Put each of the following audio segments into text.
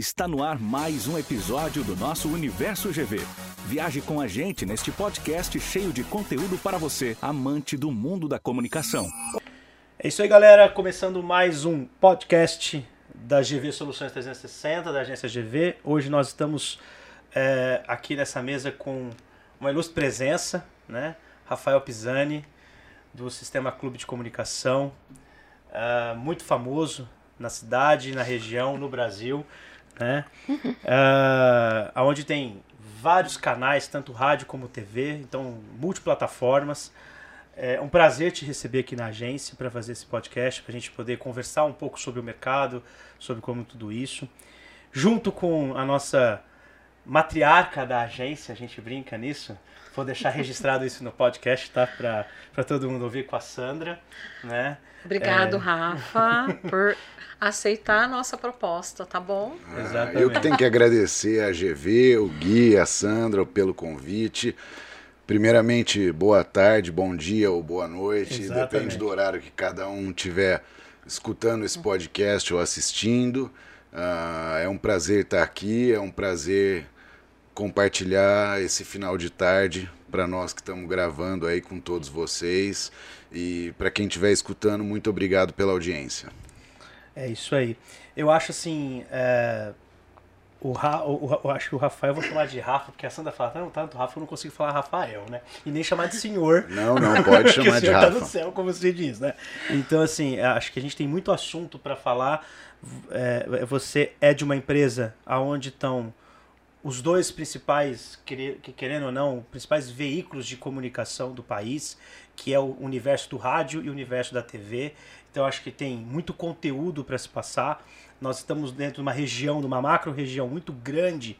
Está no ar mais um episódio do nosso Universo GV. Viaje com a gente neste podcast cheio de conteúdo para você, amante do mundo da comunicação. É isso aí, galera. Começando mais um podcast da GV Soluções 360, da agência GV. Hoje nós estamos é, aqui nessa mesa com uma ilustre presença, né? Rafael Pisani, do Sistema Clube de Comunicação, uh, muito famoso na cidade, na região, no Brasil né? uh, onde tem vários canais, tanto rádio como TV, então multiplataformas. É um prazer te receber aqui na agência para fazer esse podcast, para a gente poder conversar um pouco sobre o mercado, sobre como tudo isso. Junto com a nossa matriarca da agência, a gente brinca nisso. Vou deixar registrado isso no podcast, tá? Para todo mundo ouvir com a Sandra, né? Obrigado, é... Rafa, por aceitar a nossa proposta, tá bom? Ah, Exatamente. Eu que tenho que agradecer a GV, o Gui, a Sandra pelo convite. Primeiramente, boa tarde, bom dia ou boa noite, Exatamente. depende do horário que cada um tiver escutando esse podcast ou assistindo. Uh, é um prazer estar aqui, é um prazer compartilhar esse final de tarde para nós que estamos gravando aí com todos vocês. E para quem estiver escutando, muito obrigado pela audiência. É isso aí. Eu acho assim. É... O, Ra, o, o, acho que o Rafael eu vou chamar de Rafa, porque a Sandra fala, não, tanto Rafa eu não consigo falar Rafael, né? E nem chamar de senhor. Não, não, pode chamar de Rafa. Tá no céu, como você diz, né? Então, assim, acho que a gente tem muito assunto para falar. É, você é de uma empresa aonde estão os dois principais, querendo ou não, principais veículos de comunicação do país, que é o universo do rádio e o universo da TV. Então acho que tem muito conteúdo para se passar. Nós estamos dentro de uma região, de uma macro região muito grande,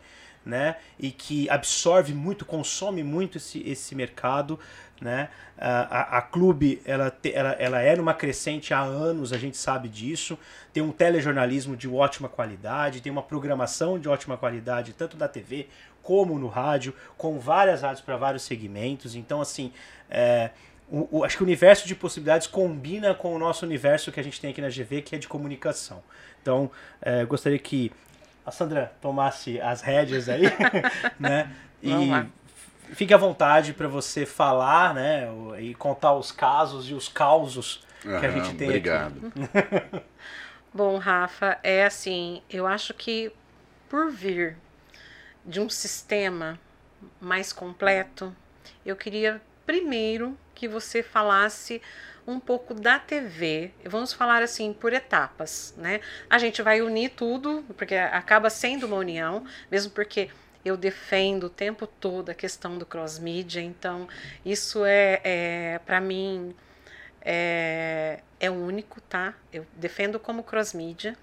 né? E que absorve muito, consome muito esse, esse mercado, né? A, a, a Clube, ela, te, ela, ela é numa crescente há anos, a gente sabe disso. Tem um telejornalismo de ótima qualidade, tem uma programação de ótima qualidade, tanto da TV como no rádio, com várias rádios para vários segmentos. Então, assim, é, o, o, acho que o universo de possibilidades combina com o nosso universo que a gente tem aqui na GV, que é de comunicação. Então, é, gostaria que a Sandra tomasse as rédeas aí, né? E fique à vontade para você falar, né? E contar os casos e os causos que a gente tem obrigado. aqui. Bom, Rafa, é assim, eu acho que por vir de um sistema mais completo, eu queria primeiro que você falasse um pouco da TV. Vamos falar assim por etapas, né? A gente vai unir tudo, porque acaba sendo uma união, mesmo porque eu defendo o tempo todo a questão do cross media, então isso é, é para mim é, é único, tá? Eu defendo como cross media,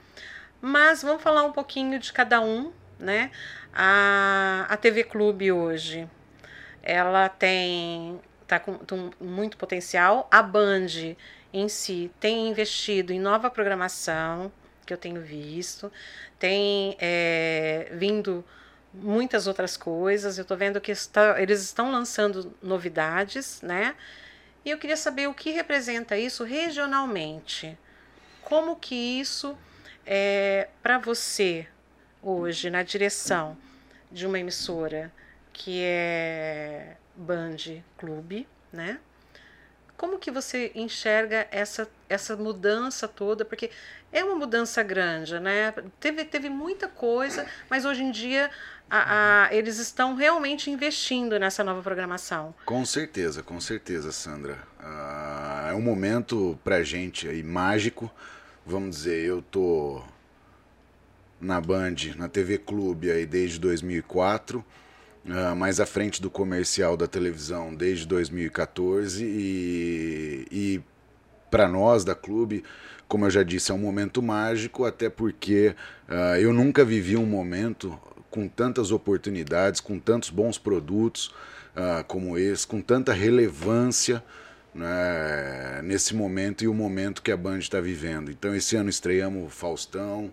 mas vamos falar um pouquinho de cada um, né? A, a TV Clube hoje, ela tem tá com, com muito potencial. A Band em si tem investido em nova programação, que eu tenho visto, tem é, vindo muitas outras coisas. Eu estou vendo que está, eles estão lançando novidades, né? E eu queria saber o que representa isso regionalmente. Como que isso é para você hoje na direção de uma emissora que é Band Clube, né? Como que você enxerga essa, essa mudança toda? Porque é uma mudança grande, né? Teve, teve muita coisa, mas hoje em dia a, a, eles estão realmente investindo nessa nova programação. Com certeza, com certeza, Sandra. Uh, é um momento pra gente aí mágico. Vamos dizer, eu tô na Band, na TV Clube aí desde 2004 uh, mais à frente do comercial da televisão desde 2014 e, e para nós da clube, como eu já disse, é um momento mágico, até porque uh, eu nunca vivi um momento com tantas oportunidades, com tantos bons produtos uh, como esse, com tanta relevância né, nesse momento e o momento que a Band está vivendo. Então, esse ano estreamos Faustão,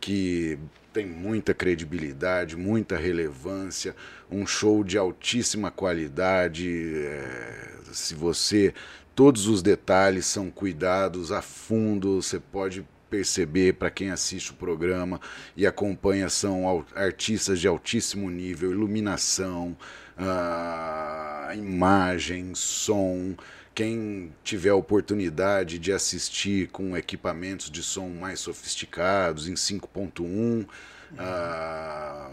que tem muita credibilidade, muita relevância, um show de altíssima qualidade. É, se você. Todos os detalhes são cuidados a fundo, você pode perceber para quem assiste o programa e acompanha são artistas de altíssimo nível, iluminação, uh, imagem, som. Quem tiver a oportunidade de assistir com equipamentos de som mais sofisticados, em 5.1, uh, ah,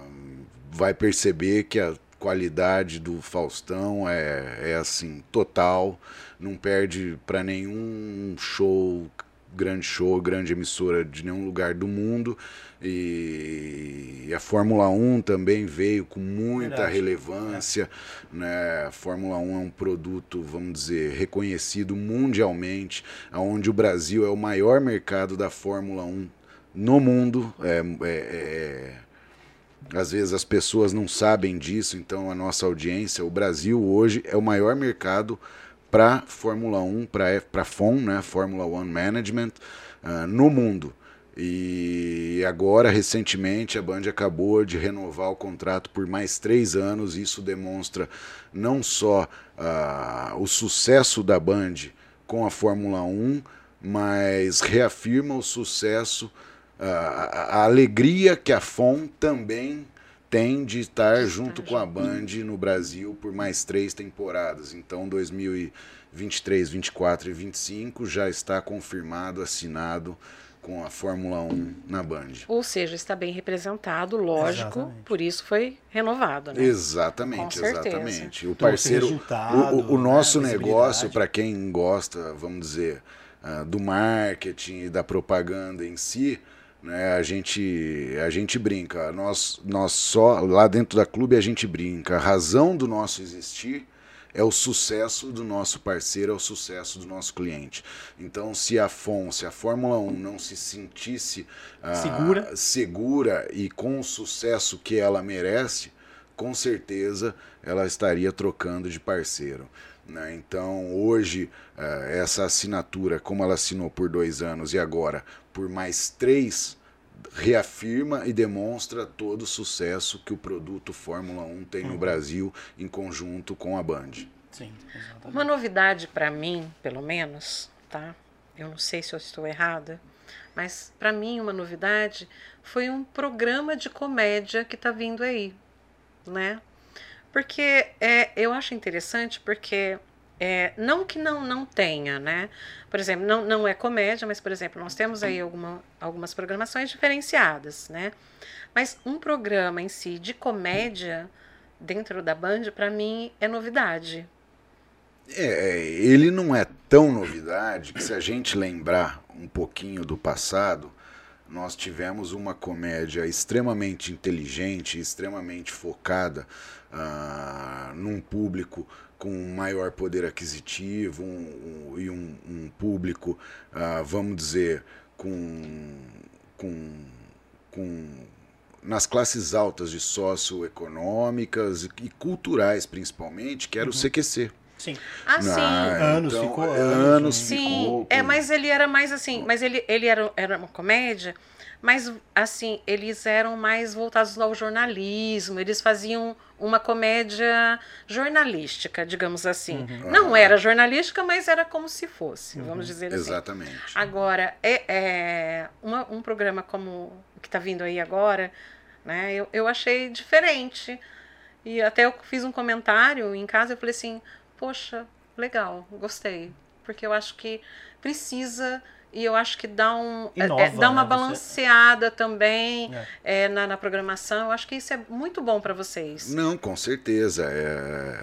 vai perceber que a qualidade do Faustão é, é assim, total. Não perde para nenhum show, grande show, grande emissora de nenhum lugar do mundo. E a Fórmula 1 também veio com muita Verdade. relevância. Né? A Fórmula 1 é um produto, vamos dizer, reconhecido mundialmente, onde o Brasil é o maior mercado da Fórmula 1 no mundo. é, é, é às vezes as pessoas não sabem disso, então a nossa audiência, o Brasil hoje é o maior mercado para Fórmula 1, para FOM, né, Fórmula 1 Management, uh, no mundo. E agora, recentemente, a Band acabou de renovar o contrato por mais três anos. Isso demonstra não só uh, o sucesso da Band com a Fórmula 1, mas reafirma o sucesso a, a alegria que a FON também tem de estar junto com a Band no Brasil por mais três temporadas. Então, 2023, 24 e 25 já está confirmado, assinado com a Fórmula 1 na Band. Ou seja, está bem representado, lógico, exatamente. por isso foi renovado, né? Exatamente, exatamente. O então, parceiro, o, o, o, nosso né, negócio, para quem gosta, vamos dizer, uh, do marketing e da propaganda em si, né? A gente a gente brinca, nós nós só lá dentro da clube a gente brinca. A razão do nosso existir é o sucesso do nosso parceiro, é o sucesso do nosso cliente. Então, se a FON, se a Fórmula 1 não se sentisse ah, segura. segura e com o sucesso que ela merece, com certeza ela estaria trocando de parceiro. Né? Então, hoje, eh, essa assinatura, como ela assinou por dois anos e agora por mais três, reafirma e demonstra todo o sucesso que o produto Fórmula 1 tem uhum. no Brasil em conjunto com a Band. Sim, Uma novidade para mim, pelo menos, tá? Eu não sei se eu estou errada, mas para mim uma novidade foi um programa de comédia que está vindo aí, né? Porque é, eu acho interessante porque é, não que não, não tenha, né? Por exemplo, não, não é comédia, mas, por exemplo, nós temos aí alguma, algumas programações diferenciadas, né? Mas um programa em si de comédia dentro da Band, para mim, é novidade. É, ele não é tão novidade que se a gente lembrar um pouquinho do passado, nós tivemos uma comédia extremamente inteligente, extremamente focada num público com maior poder aquisitivo um, um, e um, um público, uh, vamos dizer, com, com, com nas classes altas de socioeconômicas e culturais principalmente, que era uhum. o CQC. Sim. Ah, sim. anos então, ficou anos. anos sim. Ficou com... É, mas ele era mais assim, mas ele, ele era, era uma comédia mas assim, eles eram mais voltados ao jornalismo, eles faziam uma comédia jornalística, digamos assim. Uhum. Não era jornalística, mas era como se fosse, uhum. vamos dizer assim. Exatamente. Agora, é, é uma, um programa como o que está vindo aí agora, né, eu, eu achei diferente. E até eu fiz um comentário em casa, eu falei assim, poxa, legal, gostei. Porque eu acho que precisa e eu acho que dá, um, é, Inova, é, dá uma né? balanceada Você... também é. É, na, na, programação. Eu acho que isso é muito bom para vocês. Não, com certeza. É...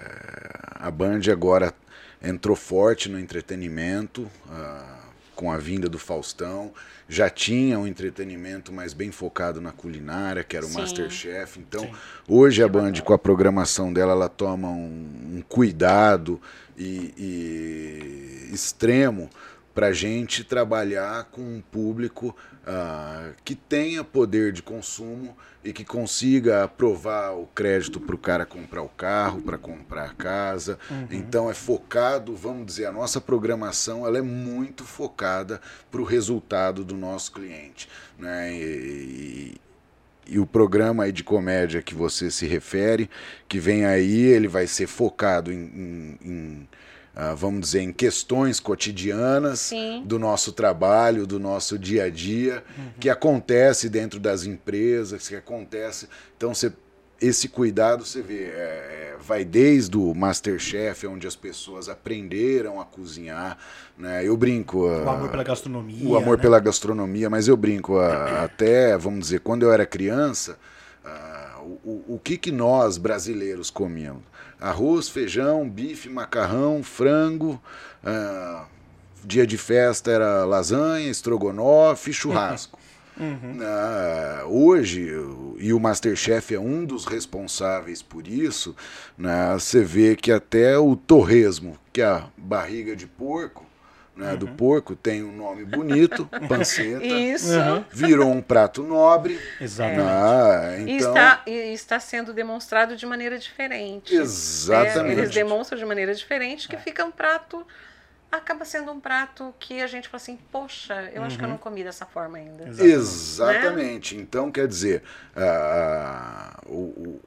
A Band agora entrou forte no entretenimento uh, com a vinda do Faustão. Já tinha um entretenimento mais bem focado na culinária, que era o Sim. Masterchef. Então, Sim. hoje a Band, com a programação dela, ela toma um, um cuidado e, e extremo para a gente trabalhar com um público uh, que tenha poder de consumo e que consiga aprovar o crédito para o cara comprar o carro, para comprar a casa. Uhum. Então é focado, vamos dizer, a nossa programação ela é muito focada para o resultado do nosso cliente. Né? E, e, e o programa aí de comédia que você se refere, que vem aí, ele vai ser focado em, em, em ah, vamos dizer, em questões cotidianas Sim. do nosso trabalho, do nosso dia a dia, que acontece dentro das empresas, que acontece. Então, você, esse cuidado, você vê, é, vai desde o Masterchef, onde as pessoas aprenderam a cozinhar. Né? Eu brinco. O ah, amor pela gastronomia. o amor né? pela gastronomia, mas eu brinco, a- até, vamos dizer, quando eu era criança, ah, o, o- o que, que nós brasileiros comíamos? Arroz, feijão, bife, macarrão, frango, ah, dia de festa era lasanha, estrogonofe, churrasco. Ah, hoje, e o Masterchef é um dos responsáveis por isso, né, você vê que até o torresmo, que é a barriga de porco, né, do porco, tem um nome bonito, panceta, Isso. Uhum. virou um prato nobre. Exatamente. Ah, E, então, está, e está sendo demonstrado de maneira diferente. Exatamente. É, eles demonstram de maneira diferente que fica um prato. Acaba sendo um prato que a gente fala assim, poxa, eu acho que eu não comi dessa forma ainda. Exatamente. Exatamente. Então, quer dizer, a, o- o-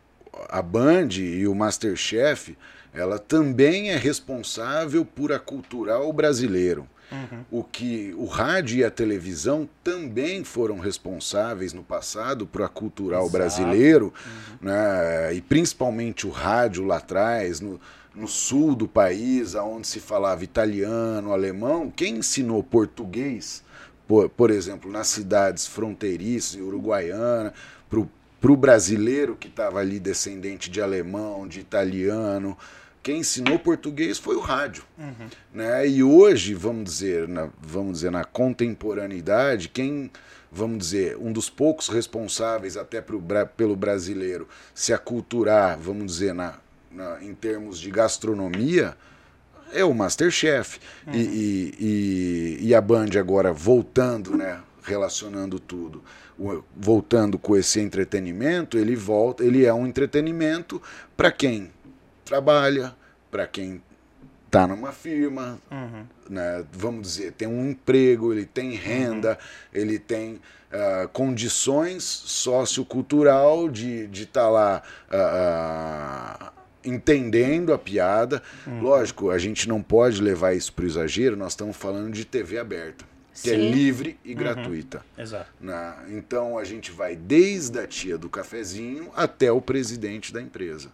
a Band e o Masterchef, ela também é responsável por aculturar o brasileiro. O que o rádio e a televisão também foram responsáveis no passado por aculturar o brasileiro, né? e principalmente o rádio lá atrás, no, no sul do país, onde se falava italiano, alemão. Quem ensinou português por, por exemplo, nas cidades fronteiriças, Uruguaiana, para o brasileiro que estava ali descendente de alemão, de italiano, quem ensinou português foi o rádio. Né? E hoje, vamos dizer, na, vamos dizer, na contemporaneidade, quem, vamos dizer, um dos poucos responsáveis até pro, pelo brasileiro se aculturar, vamos dizer, na, na- em termos de gastronomia, é o Masterchef. E, e, e, e a Band agora voltando, né? Relacionando tudo, voltando com esse entretenimento, ele volta, ele é um entretenimento para quem trabalha, para quem está numa firma, Uhum. né, vamos dizer, tem um emprego, ele tem renda, ele tem ah, condições sociocultural de estar lá ah, ah, entendendo a piada. Lógico, a gente não pode levar isso para o exagero, nós estamos falando de TV aberta, que é Sim. livre e gratuita. Exato. né? Então a gente vai desde a tia do cafezinho até o presidente da empresa.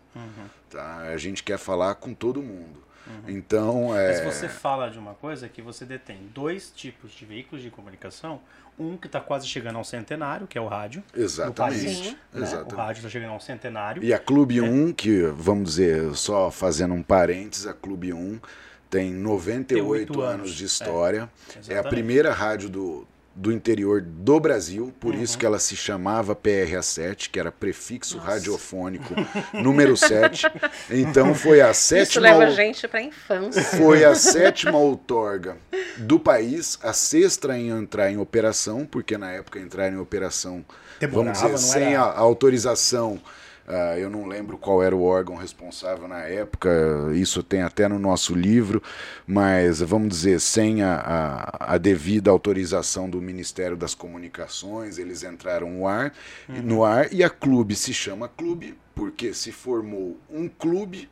Tá? A gente quer falar com todo mundo. Então, é. Mas você fala de uma coisa que você detém dois tipos de veículos de comunicação. Um que está quase chegando ao centenário, que é o rádio. Exatamente. país, Sim. né? Exatamente. O rádio está chegando ao centenário. E a Clube 1, que vamos dizer, só fazendo um parênteses, a Clube 1 tem 98 98 anos anos, de história. É, a Exatamente. primeira rádio do, do interior do Brasil, por Uhum. isso que ela se chamava PRA7, que era prefixo radiofônico número 7. Então foi a Isso sétima leva a gente para a infância. foi a sétima outorga do país, a sexta em entrar em operação, porque na época entrar em operação, Demorava, vamos dizer, sem era? a autorização, ah, eu não lembro qual era o órgão responsável na época, isso tem até no nosso livro, mas vamos dizer, sem a, a, a devida autorização do Ministério das Comunicações, eles entraram no ar, no ar e a clube se chama clube porque se formou um clube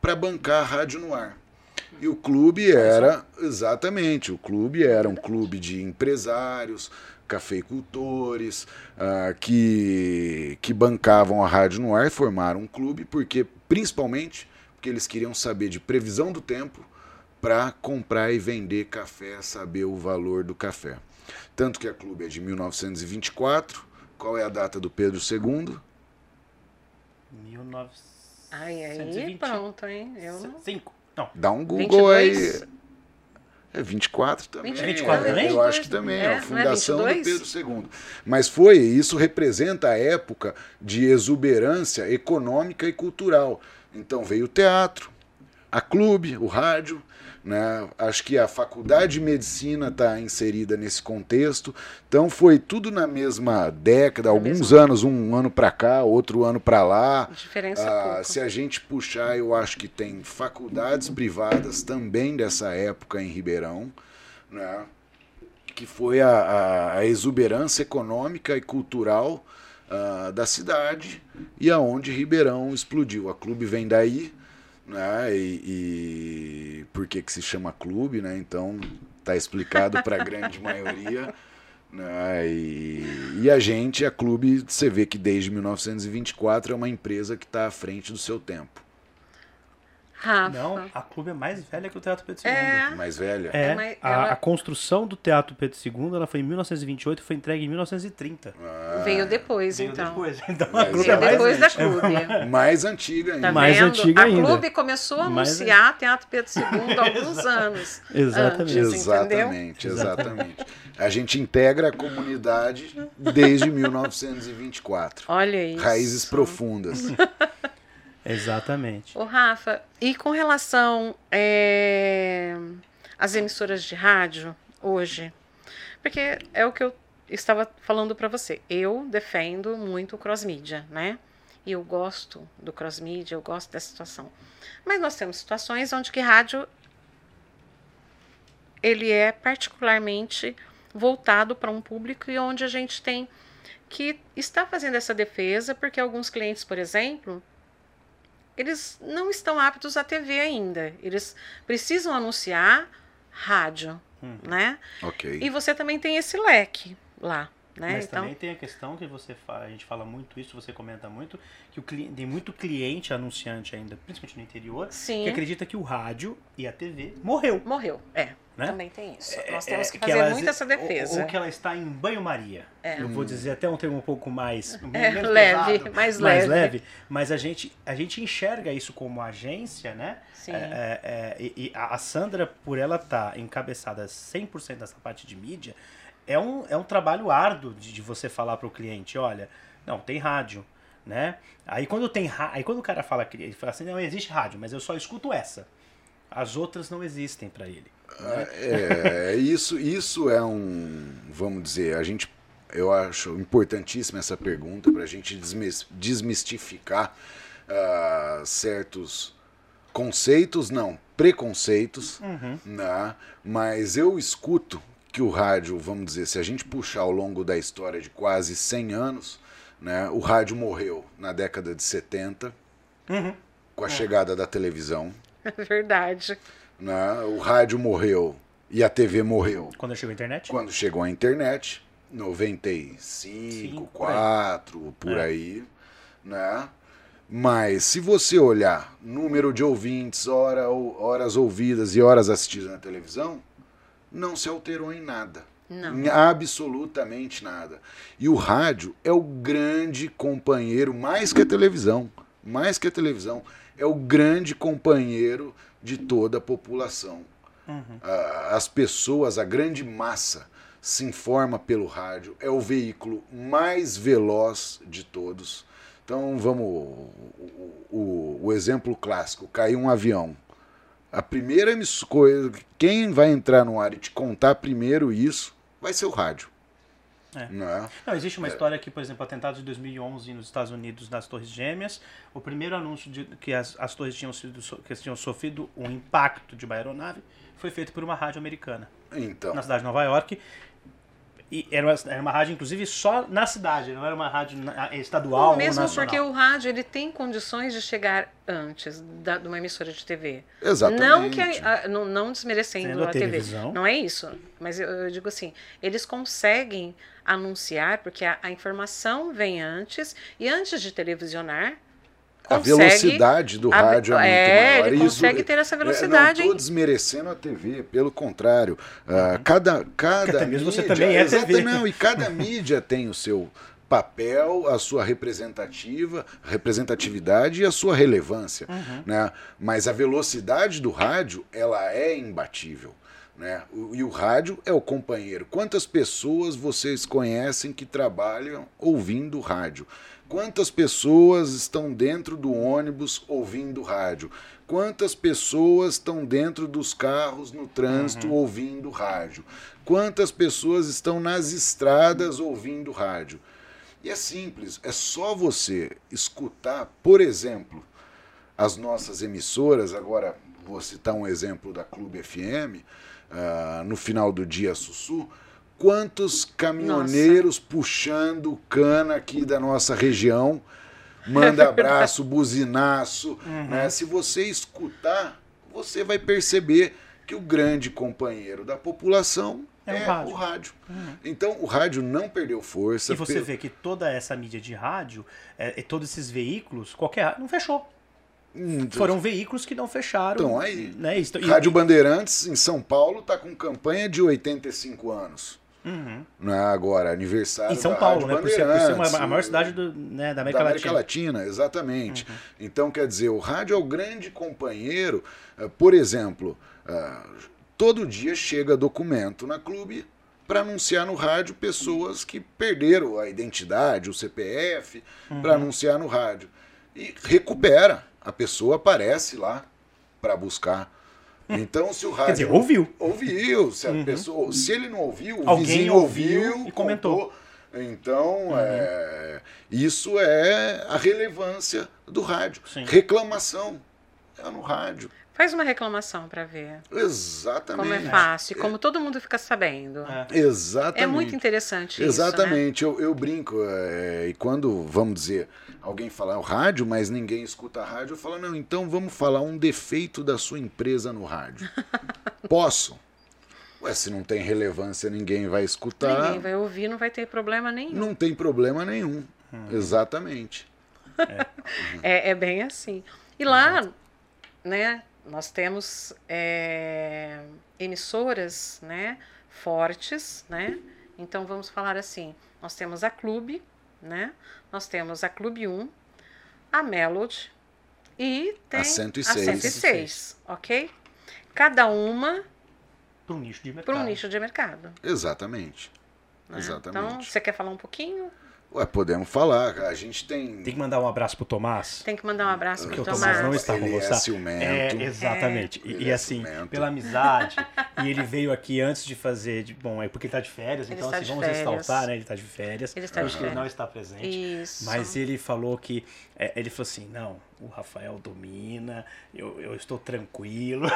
para bancar a rádio no ar. E o clube era, exatamente, o clube era um clube de empresários, cafeicultores, ah, que, que bancavam a rádio no ar e formaram um clube, porque principalmente porque eles queriam saber de previsão do tempo para comprar e vender café, saber o valor do café. Tanto que a clube é de 1924. Qual é a data do Pedro II? 1905. Ai, aí 120. pronto, hein? Eu não... Não. Dá um Google aí. 22? É 24 também. 24 é, também? Eu acho que também, É, é, a é fundação do 22? Pedro II. Mas foi, isso representa a época de exuberância econômica e cultural. Então veio o teatro, a clube, o rádio, né? Acho que a faculdade de medicina está inserida nesse contexto. Então foi tudo na mesma década, alguns mesma- anos, um ano para cá, outro ano para lá. Diferença Ah, se a gente puxar, eu acho que tem faculdades privadas também dessa época em Ribeirão, né? que foi a, a- exuberância econômica e cultural ah, da cidade e aonde Ribeirão explodiu. A clube vem daí, né? E, e por que, que se chama clube, né? Então tá explicado para a grande maioria. Né? E, e a gente, a clube, você vê que desde 1924 é uma empresa que está à frente do seu tempo. Rafa. Não, a clube é mais velha que o Teatro Pedro II. É. Mais velha? É, É, a, ela- a construção do Teatro Pedro II ela foi em 1928 e foi entregue em 1930. Veio depois, Veio então. depois. Então a clube Veio é mais depois da clube. Mais antiga ainda. Tá Mais antiga a ainda. clube começou a Mais- anunciar Teatro Pedro II há alguns anos. Exatamente. Antes? Exatamente, exatamente. A gente integra a comunidade desde 1924. Olha isso. Raízes profundas. Exatamente. Ô, Rafa, e com relação é, às emissoras de rádio hoje? Porque é o que eu estava falando para você. Eu defendo muito o cross-mídia, né? E eu gosto do cross-mídia, eu gosto dessa situação. Mas nós temos situações onde que rádio ele é particularmente voltado para um público e onde a gente tem que estar fazendo essa defesa, porque alguns clientes, por exemplo, eles não estão aptos à TV ainda. Eles precisam anunciar rádio, né? Ok. E você também tem esse leque lá, né? Mas então, também tem a questão que você fala, a gente fala muito isso, você comenta muito, que o cli- tem muito cliente anunciante ainda, principalmente no interior, Sim. que acredita que o rádio e a TV morreu. morreu. É, Né? também tem isso. Nós É, temos que que fazer ela- muito essa defesa. Ou, ou que ela está em banho-maria. É. Eu vou dizer até um termo um pouco mais É, leve, pesado, mais leve. Mas a gente, a gente enxerga isso como agência, né? Sim. É, é, é, e, e a Sandra, por ela estar encabeçada 100% dessa parte de mídia, é um, é um trabalho árduo de, de você falar para o cliente, olha, não, tem rádio, né? Aí quando tem aí quando o cara fala, ele fala assim, não existe rádio, mas eu só escuto essa. As outras não existem para ele. É, isso, isso é um, vamos dizer, a gente, eu acho importantíssima essa pergunta para a gente desmis- desmistificar ah, certos conceitos, não, preconceitos, né? mas eu escuto que o rádio, vamos dizer, se a gente puxar ao longo da história de quase 100 anos, né, o rádio morreu na década de 70, com a chegada da televisão, É verdade. Né? O rádio morreu e a TV morreu Quando chegou a internet? quando chegou a internet, 95, Cinco, 4, por É. aí, né? Mas se você olhar número de ouvintes, hora, horas ouvidas e horas assistidas na televisão, não se alterou em nada. Não. Em absolutamente nada. E o rádio é o grande companheiro, mais que a televisão, mais que a televisão, é o grande companheiro de toda a população. Ah, As pessoas, a grande massa, se informa pelo rádio, é o veículo mais veloz de todos. Então vamos. O, o- o exemplo clássico: caiu um avião. A primeira coisa, quem vai entrar no ar e te contar primeiro isso vai ser o rádio. É. Não é? Não, existe uma história que, por exemplo, atentados de 2011 nos Estados Unidos, nas Torres Gêmeas, o primeiro anúncio de que as, as torres tinham, sido, que tinham sofrido um impacto de uma aeronave foi feito por uma rádio americana, Então, na cidade de Nova York. E era uma, era uma rádio, inclusive, só na cidade, não era uma rádio na- estadual ou Mesmo nacional. porque o rádio ele tem condições de chegar antes da, de uma emissora de TV. Exatamente. Não que a- a- não, não desmerecendo Sendo a a, TV. televisão. Não é isso. Mas eu, eu digo assim, eles conseguem anunciar porque a, a informação vem antes e antes de televisionar a consegue- velocidade do a rádio é muito é, maior. ele consegue ter essa velocidade, Eu não estou desmerecendo a TV, pelo contrário. Ah, cada, cada Porque até mesmo você mídia- também é Exato, TV. Não, e cada mídia tem o seu papel, a sua representativa, representatividade e a sua relevância, né? Mas a velocidade do rádio, ela é imbatível. Né? O- E o rádio é o companheiro. Quantas pessoas vocês conhecem que trabalham ouvindo rádio? Quantas pessoas estão dentro do ônibus ouvindo rádio? Quantas pessoas estão dentro dos carros no trânsito ouvindo rádio? Quantas pessoas estão nas estradas ouvindo rádio? E é simples, é só você escutar, por exemplo, as nossas emissoras, agora vou citar um exemplo da Clube FM, ah, no final do dia Sussu, quantos caminhoneiros puxando cana aqui da nossa região manda abraço, buzinaço. Né? Se você escutar, você vai perceber que o grande companheiro da população É o é, rádio. o rádio. Então o rádio não perdeu força. E você vê que toda essa mídia de rádio, é, e todos esses veículos, qualquer não fechou. Hum, Foram veículos que não fecharam. Então, aí, Né? Rádio e- Bandeirantes, em São Paulo, está com campanha de 85 anos. Uhum. Não é agora, aniversário Em São Paulo, né? Por ser, por ser uma- a maior cidade do, né, da América da América Latina. Uhum. Latina, exatamente. Então, quer dizer, o rádio é o grande companheiro. eh, Por exemplo, ah, todo dia chega documento na clube para anunciar no rádio pessoas que perderam a identidade, o CPF, Uhum. para anunciar no rádio. E recupera. A pessoa aparece lá para buscar. Então, se o rádio. Quer dizer, ouviu. Ouviu. Se, a pessoa, se ele não ouviu, o Alguém vizinho ouviu ouviu e comentou. contou. Então, é, isso é a relevância do rádio. Sim. Reclamação é no rádio. Faz uma reclamação para ver Exatamente. como é fácil, como todo mundo fica sabendo. É. Exatamente. É muito interessante Exatamente, eu, eu brinco. é, e quando, vamos dizer, alguém falar o rádio, mas ninguém escuta a rádio, eu falo, não, então vamos falar um defeito da sua empresa no rádio. Posso? Ué, se não tem relevância, ninguém vai isso, escutar. né? Ninguém vai ouvir, não vai ter problema nenhum. Não tem problema nenhum. Hum. Exatamente. É, é bem assim. E lá, né, nós temos é, emissoras, né, fortes, né? Então vamos falar assim, nós temos a Clube, né? Nós temos a Clube 1, a Melody e tem A 106. a 106, ok? Cada uma Para um nicho de mercado. para um nicho de mercado. Exatamente. né? Exatamente. Então, você quer falar um pouquinho? Ué, podemos falar. A gente tem. Tem que mandar um abraço pro Tomás. Tem que mandar um abraço Porque para o o Tomás Tomás. não está com é você. ciumento. É, exatamente. E- Ele E, é assim, ciumento. pela amizade. e ele veio aqui antes de fazer. de- bom, é porque ele tá de férias, Ele então está assim, de vamos férias. ressaltar, né? Ele tá de férias. Ele está por de isso que ele férias. não está presente. Isso. Mas ele falou que. é, ele falou assim: não, o Rafael domina, eu, eu estou tranquilo.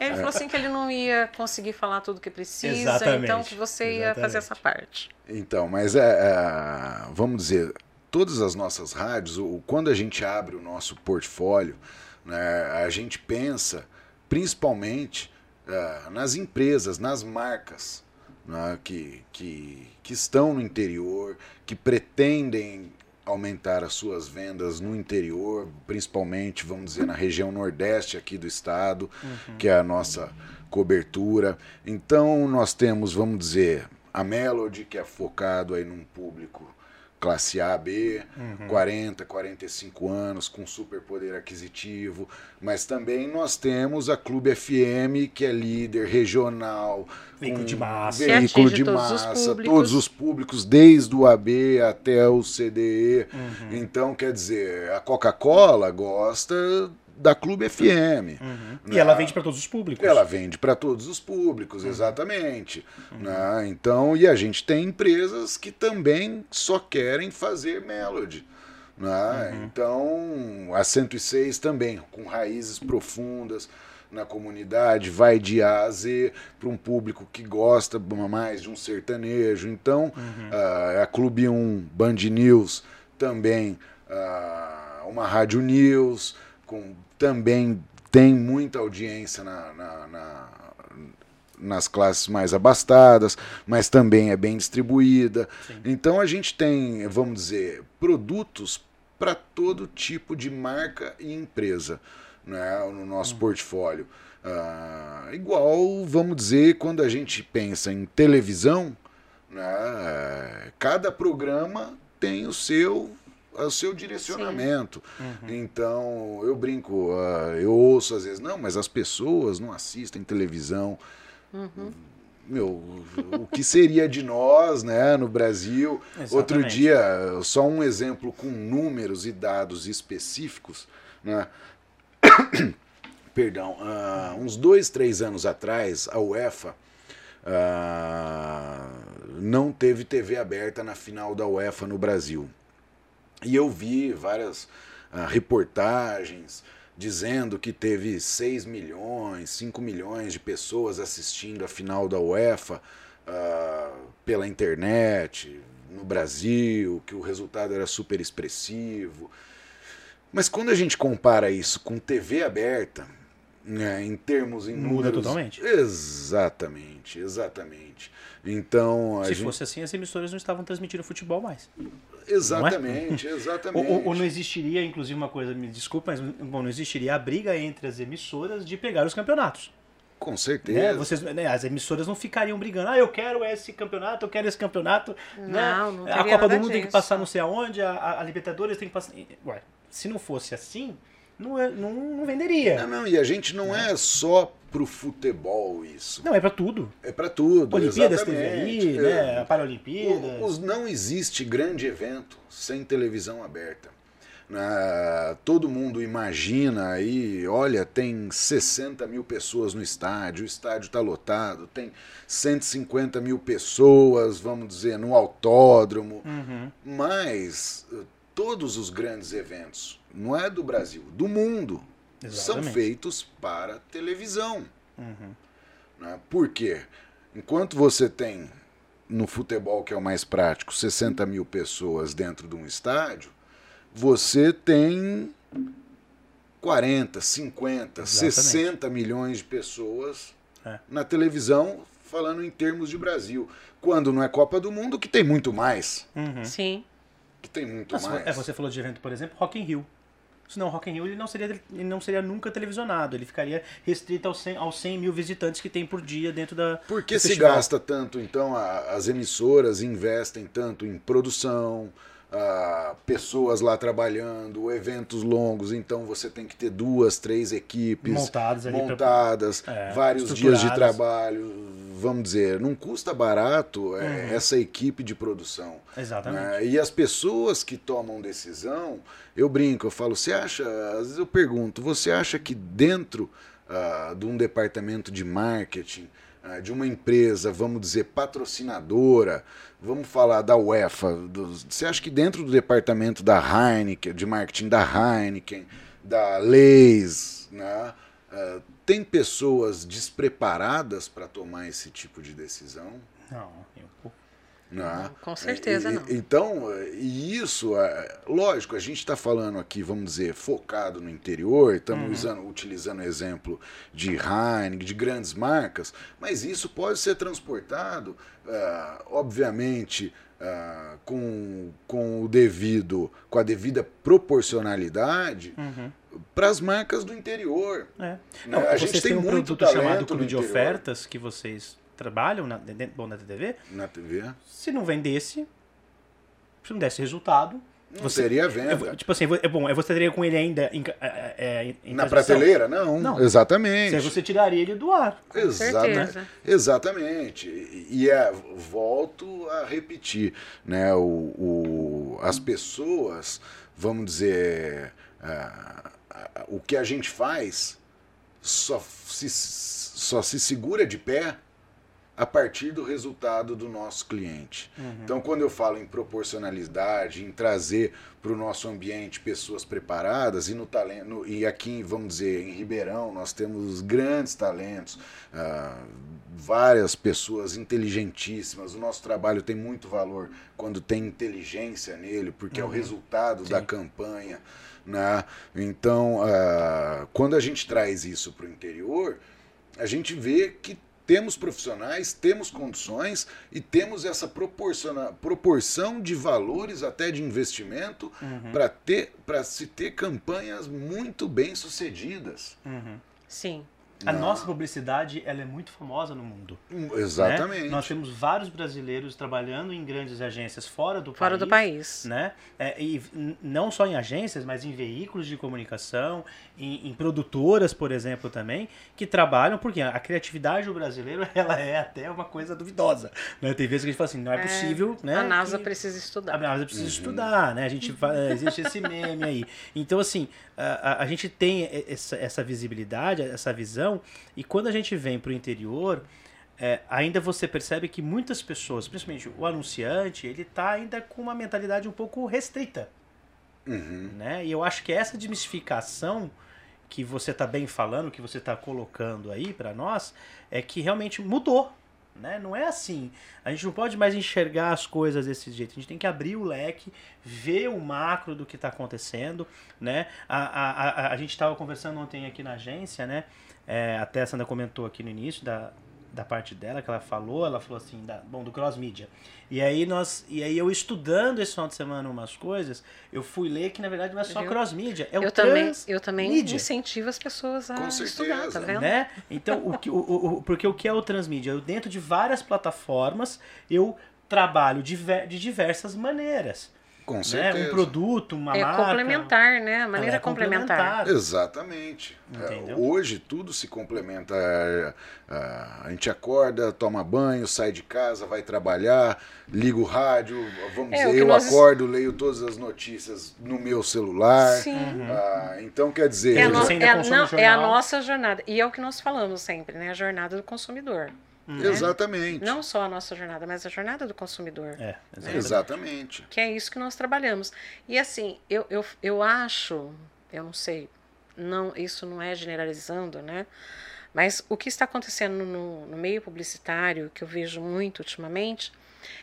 Ele falou assim que ele não ia conseguir falar tudo que precisa, Exatamente, então que você ia fazer exatamente. essa parte. Então, mas é, é, vamos dizer, todas as nossas rádios, o, quando a gente abre o nosso portfólio, né, a gente pensa principalmente é, nas empresas, nas marcas né, que, que, que estão no interior, que pretendem aumentar as suas vendas no interior, principalmente, vamos dizer, na região nordeste aqui do estado, que é a nossa cobertura. Então, nós temos, vamos dizer, a Melody, que é focado aí num público classe A, B, 40, 45 anos, com super poder aquisitivo, mas também nós temos a Clube FM, que é líder regional, Veículo de massa. Veículo de todos os massa, públicos. todos os públicos, desde o AB até o CDE. Uhum. Então, quer dizer, a Coca-Cola gosta da Clube FM. E ela vende para todos os públicos. Ela vende para todos os públicos, exatamente. né? Então, e a gente tem empresas que também só querem fazer melody. né? Então, a 106 também, com raízes profundas na comunidade, vai de A a Z para um público que gosta mais de um sertanejo. Então, ah, a Clube 1, Band News, também ah, uma rádio news, com, também tem muita audiência na- na- na, nas classes mais abastadas, mas também é bem distribuída. Então a gente tem, vamos dizer, produtos para todo tipo de marca e empresa né, no nosso portfólio. Ah, igual, vamos dizer, quando a gente pensa em televisão, né, cada programa tem o seu o seu direcionamento. Então, eu brinco, ah, eu ouço às vezes, não, mas as pessoas não assistem televisão. Meu, o que seria de nós, né, no Brasil? Outro Exatamente. dia, só um exemplo com números e dados específicos, né? Perdão, ah, uns dois, três anos atrás, a UEFA ah, não teve TV aberta na final da UEFA no Brasil. E eu vi várias ah, reportagens dizendo que teve 6 milhões, 5 milhões de pessoas assistindo a final da UEFA ah, pela internet, no Brasil, que o resultado era super expressivo. Mas quando a gente compara isso com TV aberta, né, em termos em Muda números, totalmente. Exatamente, exatamente. Então, Se gente fosse assim, as emissoras não estavam transmitindo futebol mais. Exatamente, Ou, exatamente. ou- ou não existiria, inclusive, uma coisa, me desculpa, mas bom, não existiria a briga entre as emissoras de pegar os campeonatos. Com Né? certeza. Vocês, né, as emissoras não ficariam brigando. Ah, eu quero esse campeonato, eu quero esse campeonato. Não, né? não A Copa do Mundo tem que disso. passar não sei aonde, a, a- a Libertadores tem que passar. Ué, se não fosse assim, não, é- não, não venderia. Não, não, e a gente não é só pro futebol isso. Não, é pra tudo. É pra tudo. Olimpíadas teve aí, né? A Paralimpíadas. os- não existe grande evento sem televisão aberta. Ah, todo mundo imagina aí, olha, tem 60 mil pessoas no estádio, o estádio está lotado, tem 150 mil pessoas, vamos dizer, no autódromo. Uhum. Mas eh, todos os grandes eventos, não é do Brasil, do mundo, são Exatamente. feitos para televisão. Uhum. Né? Por quê? Enquanto você tem no futebol, que é o mais prático, 60 mil pessoas dentro de um estádio, você tem 40, 50, Exatamente. 60 milhões de pessoas É. na televisão, falando em termos de Brasil. Quando não é Copa do Mundo, que tem muito mais. Uhum. Sim. Que tem muito Mas, mais. é, você falou de evento, por exemplo, Rock in Rio. Senão, Rock in Rio ele não seria, ele não seria nunca televisionado. Ele ficaria restrito aos 100, aos 100 mil visitantes que tem por dia dentro da. Por que se festival. gasta tanto, então, a- as emissoras investem tanto em produção, ah, pessoas lá trabalhando, eventos longos, então você tem que ter duas, três equipes Montadas ali pra- montadas, É, vários dias de trabalho, vamos dizer, não custa barato é, Uhum. essa equipe de produção. Exatamente. né? E as pessoas que tomam decisão, eu brinco, eu falo, você acha, às vezes eu pergunto, você acha que dentro ah, de um departamento de marketing, de uma empresa, vamos dizer, patrocinadora, vamos falar da UEFA, dos- você acha que dentro do departamento da Heineken, de marketing da Heineken, da Leis, né, ah, tem pessoas despreparadas para tomar esse tipo de decisão? Não, eu- Né? Com certeza E- não. Então, e isso, é, lógico, a gente está falando aqui, vamos dizer, focado no interior, estamos Uhum. usando, utilizando o exemplo de Heineken, de grandes marcas, mas isso pode ser transportado, ah, obviamente, ah, com, com o devido, com a devida proporcionalidade Uhum. para as marcas do interior. É. Né? Não, a vocês gente têm tem um muito produto chamado Clube de. Ofertas que vocês trabalham na, dentro, bom, na TV. na TV. Se não vendesse, se não desse resultado. Não você- teria venda. tipo assim, é bom, você teria com ele ainda em, ca- é, é, em Na prateleira? Não, Não. exatamente. Você tiraria ele do ar. Exata- certeza. Exatamente. E é, volto a repetir, né? O, o- as pessoas, vamos dizer, ah, ah, o que a gente faz só se, só se segura de pé a partir do resultado do nosso cliente. Então, quando eu falo em proporcionalidade, em trazer para o nosso ambiente pessoas preparadas, e no talento, e aqui, vamos dizer, em Ribeirão, nós temos grandes talentos, ah, várias pessoas inteligentíssimas. O nosso trabalho tem muito valor quando tem inteligência nele, porque é o resultado da Sim. campanha. Né? Então, ah, quando a gente traz isso para o interior, a gente vê que temos profissionais, temos condições e temos essa proporção de valores até de investimento Uhum. para ter para se ter campanhas muito bem sucedidas. Uhum. Sim. A nossa publicidade ela é muito famosa no mundo. Hum, né? Exatamente. Nós temos vários brasileiros trabalhando em grandes agências fora do Fora país. do país. Né? É, e não só em agências, mas em veículos de comunicação, em, em produtoras, por exemplo, também, que trabalham, porque a criatividade do brasileiro ela é até uma coisa duvidosa. Né? Tem vezes que a gente fala assim, não é, É, possível. Né, a NASA que- precisa a estudar. NASA precisa estudar, né? A gente fa- existe esse meme aí. Então, assim, a, a- a gente tem essa, essa visibilidade, essa visão, e quando a gente vem para o interior, é, ainda você percebe que muitas pessoas, principalmente o anunciante, ele tá ainda com uma mentalidade um pouco restrita, Uhum. né? E eu acho que essa desmistificação que você tá bem falando, que você tá colocando aí para nós, é que realmente mudou. Né? Não é assim. A gente não pode mais enxergar as coisas desse jeito. A gente tem que abrir o leque, ver o macro do que está acontecendo. Né? A, a, a, a gente estava conversando ontem aqui na agência, né? É, até a Sandra comentou aqui no início da, da parte dela que ela falou, ela falou assim, da, bom, do cross media. E aí nós, e aí eu estudando esse final de semana umas coisas, eu fui ler que na verdade não é só Viu? cross media, é o eu também, trans eu também mídia. incentivo as pessoas a Com estudar, tá vendo? né? Então, o que, o, o, o- porque o que é o transmídia? Eu, dentro de várias plataformas, eu trabalho de, de diversas maneiras. Com Né? certeza. Um produto, uma É marca. complementar, né? A maneira é complementar. Exatamente. Entendeu? É, Hoje tudo se complementa. É, é, A gente acorda, toma banho, sai de casa, vai trabalhar, liga o rádio. Vamos É, o dizer, eu nós- acordo, leio todas as notícias no meu celular. Sim. Ah, então, quer dizer, É a, no- é a- não, é a jornal. nossa jornada. E é o que nós falamos sempre, né? A jornada do consumidor. Exatamente. Não só a nossa jornada, mas a jornada do consumidor. É, exatamente. Exatamente. Que é isso que nós trabalhamos. E assim, eu, eu, eu acho, eu não sei, não, isso não é generalizando, né? Mas o que está acontecendo no, no meio publicitário, que eu vejo muito ultimamente,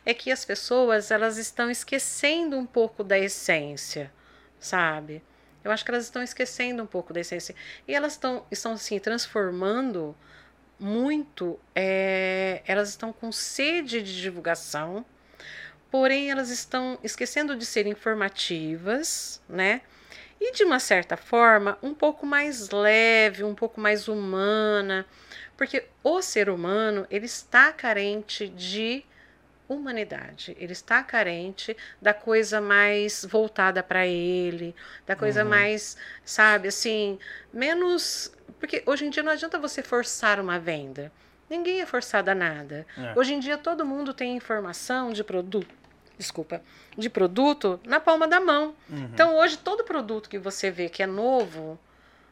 é que as pessoas elas estão esquecendo um pouco da essência, sabe? Eu acho que elas estão esquecendo um pouco da essência. E elas estão, estão assim, transformando muito, é, elas estão com sede de divulgação, porém elas estão esquecendo de ser informativas, né? E de uma certa forma, um pouco mais leve, um pouco mais humana, porque o ser humano, ele está carente de humanidade, ele está carente da coisa mais voltada para ele, da coisa Uhum. mais, sabe, assim, menos, porque hoje em dia não adianta você forçar uma venda. Ninguém é forçado a nada. É. Hoje em dia todo mundo tem informação de produto, desculpa, de produto na palma da mão. Uhum. Então hoje todo produto que você vê que é novo,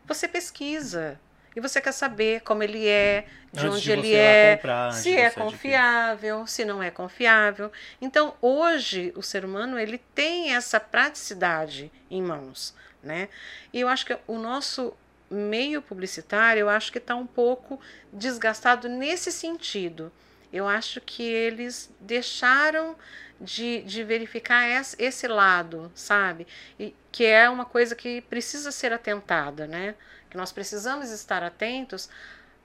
você pesquisa e você quer saber como ele é, de Antes onde de ele é, comprar, se é você adquirir. confiável, se não é confiável. Então hoje o ser humano ele tem essa praticidade em mãos, né? E eu acho que o nosso meio publicitário, eu acho que está um pouco desgastado nesse sentido. Eu acho que eles deixaram de, de verificar esse, lado, sabe? E que é uma coisa que precisa ser atentada, né? Que nós precisamos estar atentos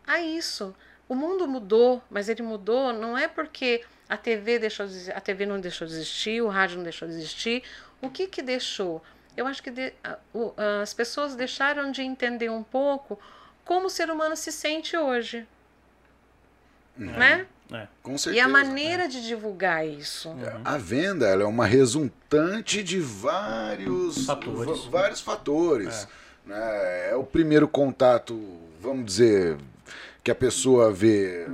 a isso. O mundo mudou, mas ele mudou não é porque a TV deixou de, a TV não deixou de existir, o rádio não deixou de existir. O que que deixou? Eu acho que de- o- as pessoas deixaram de entender um pouco como o ser humano se sente hoje, né? É. Com E certeza. a maneira de divulgar isso. A venda ela é uma resultante de vários Fatores. vários fatores. né? É o primeiro contato, vamos dizer, que a pessoa vê,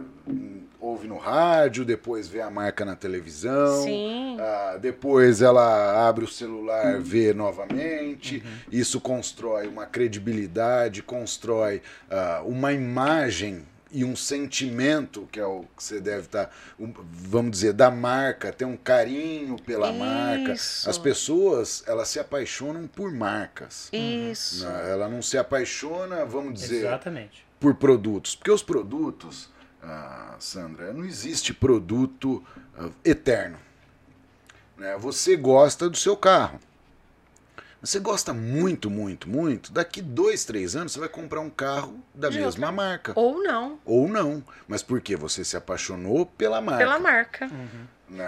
ouve no rádio, depois vê a marca na televisão. Sim. ah, depois ela abre o celular, vê novamente. Isso constrói uma credibilidade, constrói ah, uma imagem e um sentimento, que é o que você deve estar, um, vamos dizer, da marca, ter um carinho pela marca. Isso. As pessoas, elas se apaixonam por marcas. Isso. né? Ela não se apaixona, vamos dizer, Exatamente. por produtos. Porque os produtos, ah, Sandra, não existe produto ah, eterno. Né? Você gosta do seu carro. Você gosta muito, muito, muito. Daqui dois, três anos você vai comprar um carro da De mesma outra- marca. Ou não, Ou não. Mas por quê? Você se apaixonou pela marca. pela marca. Né?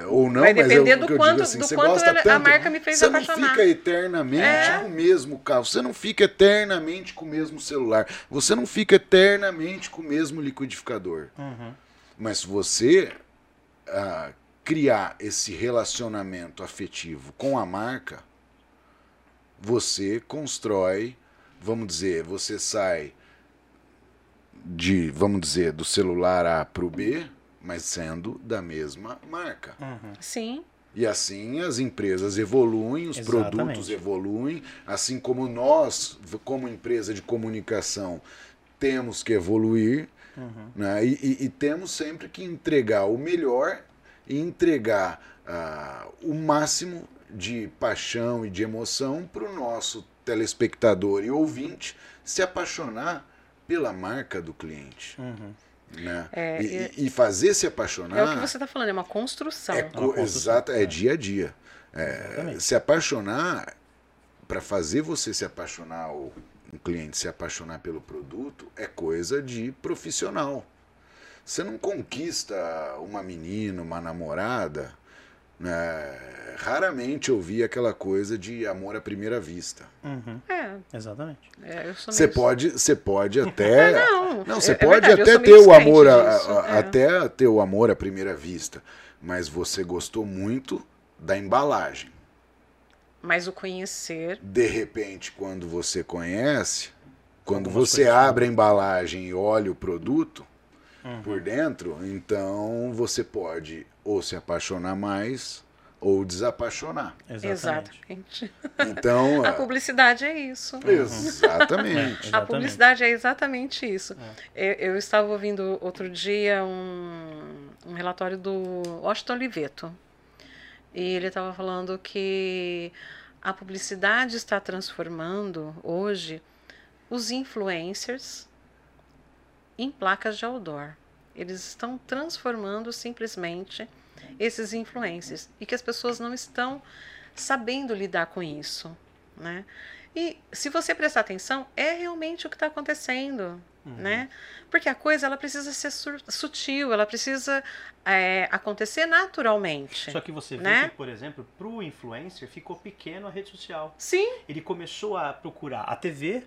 É, ou não, Vai mas depender o do eu quanto- assim, do você quanto ela- a tanto, marca me fez você apaixonar. não fica eternamente É. com o mesmo carro, você não fica eternamente com o mesmo celular, você não fica eternamente com o mesmo liquidificador. Uhum. Mas você ah, criar esse relacionamento afetivo com a marca, você constrói, vamos dizer, você sai de, vamos dizer, do celular A para o B, mas sendo da mesma marca. Uhum. Sim. E assim as empresas evoluem, os Exatamente. produtos evoluem, assim como nós, como empresa de comunicação, temos que evoluir, Uhum. né? e, e- e temos sempre que entregar o melhor e entregar ah, o máximo de paixão e de emoção para o nosso telespectador e ouvinte se apaixonar pela marca do cliente. Uhum. Né? É, e, e, fazer se apaixonar. É o que você está falando, é uma construção. É, co exato, é dia a dia. É, se apaixonar, para fazer você se apaixonar, ou um cliente se apaixonar pelo produto, é coisa de profissional. Você não conquista uma menina, uma namorada. Né? Raramente eu vi aquela coisa de amor à primeira vista. Uhum. É. Exatamente. É, você pode, você pode até, não, não, você é, pode verdade, até ter o amor, a, a, é. até ter o amor à primeira vista, mas você gostou muito da embalagem. Mas o conhecer. De repente, quando você conhece, quando você abre a embalagem e olha o produto, uhum. por dentro, então você pode ou se apaixonar mais ou desapaixonar. Exatamente. Então a publicidade é isso. Exatamente. a publicidade é exatamente isso. É. Eu, eu, estava ouvindo outro dia um, um relatório do Washington Oliveto e ele estava falando que a publicidade está transformando hoje os influencers em placas de outdoor. Eles estão transformando simplesmente esses influencers e que as pessoas não estão sabendo lidar com isso, né? E se você prestar atenção, é realmente o que está acontecendo, uhum. né? Porque a coisa ela precisa ser sutil, ela precisa é, acontecer naturalmente. Só que você vê né? que, por exemplo, para o influencer ficou pequeno a rede social. Sim. Ele começou a procurar a TV,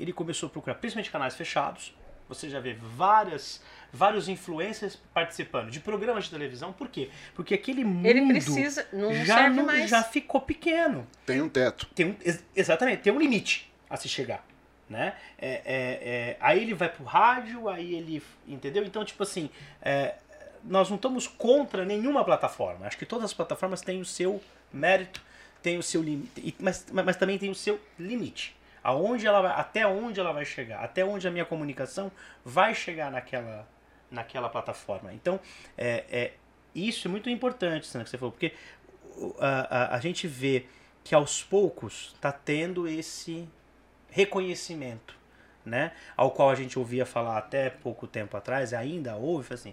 ele começou a procurar principalmente canais fechados. Você já vê várias, vários influencers participando de programas de televisão. Por quê? Porque aquele mundo Ele precisa, não já, não, mais. já ficou pequeno. Tem um teto. Tem um, exatamente, tem um limite a se chegar. Né? É, é, é, aí ele vai pro rádio, aí ele. Entendeu? Então, tipo assim, é, nós não estamos contra nenhuma plataforma. Acho que todas as plataformas têm o seu mérito, têm o seu limite, mas, mas também tem o seu limite aonde ela vai, até onde ela vai chegar, até onde a minha comunicação vai chegar naquela, naquela plataforma. Então, é, é isso é muito importante, Sandra, que você falou, porque a, a, a gente vê que aos poucos está tendo esse reconhecimento, né? Ao qual a gente ouvia falar até pouco tempo atrás, ainda ouve, assim,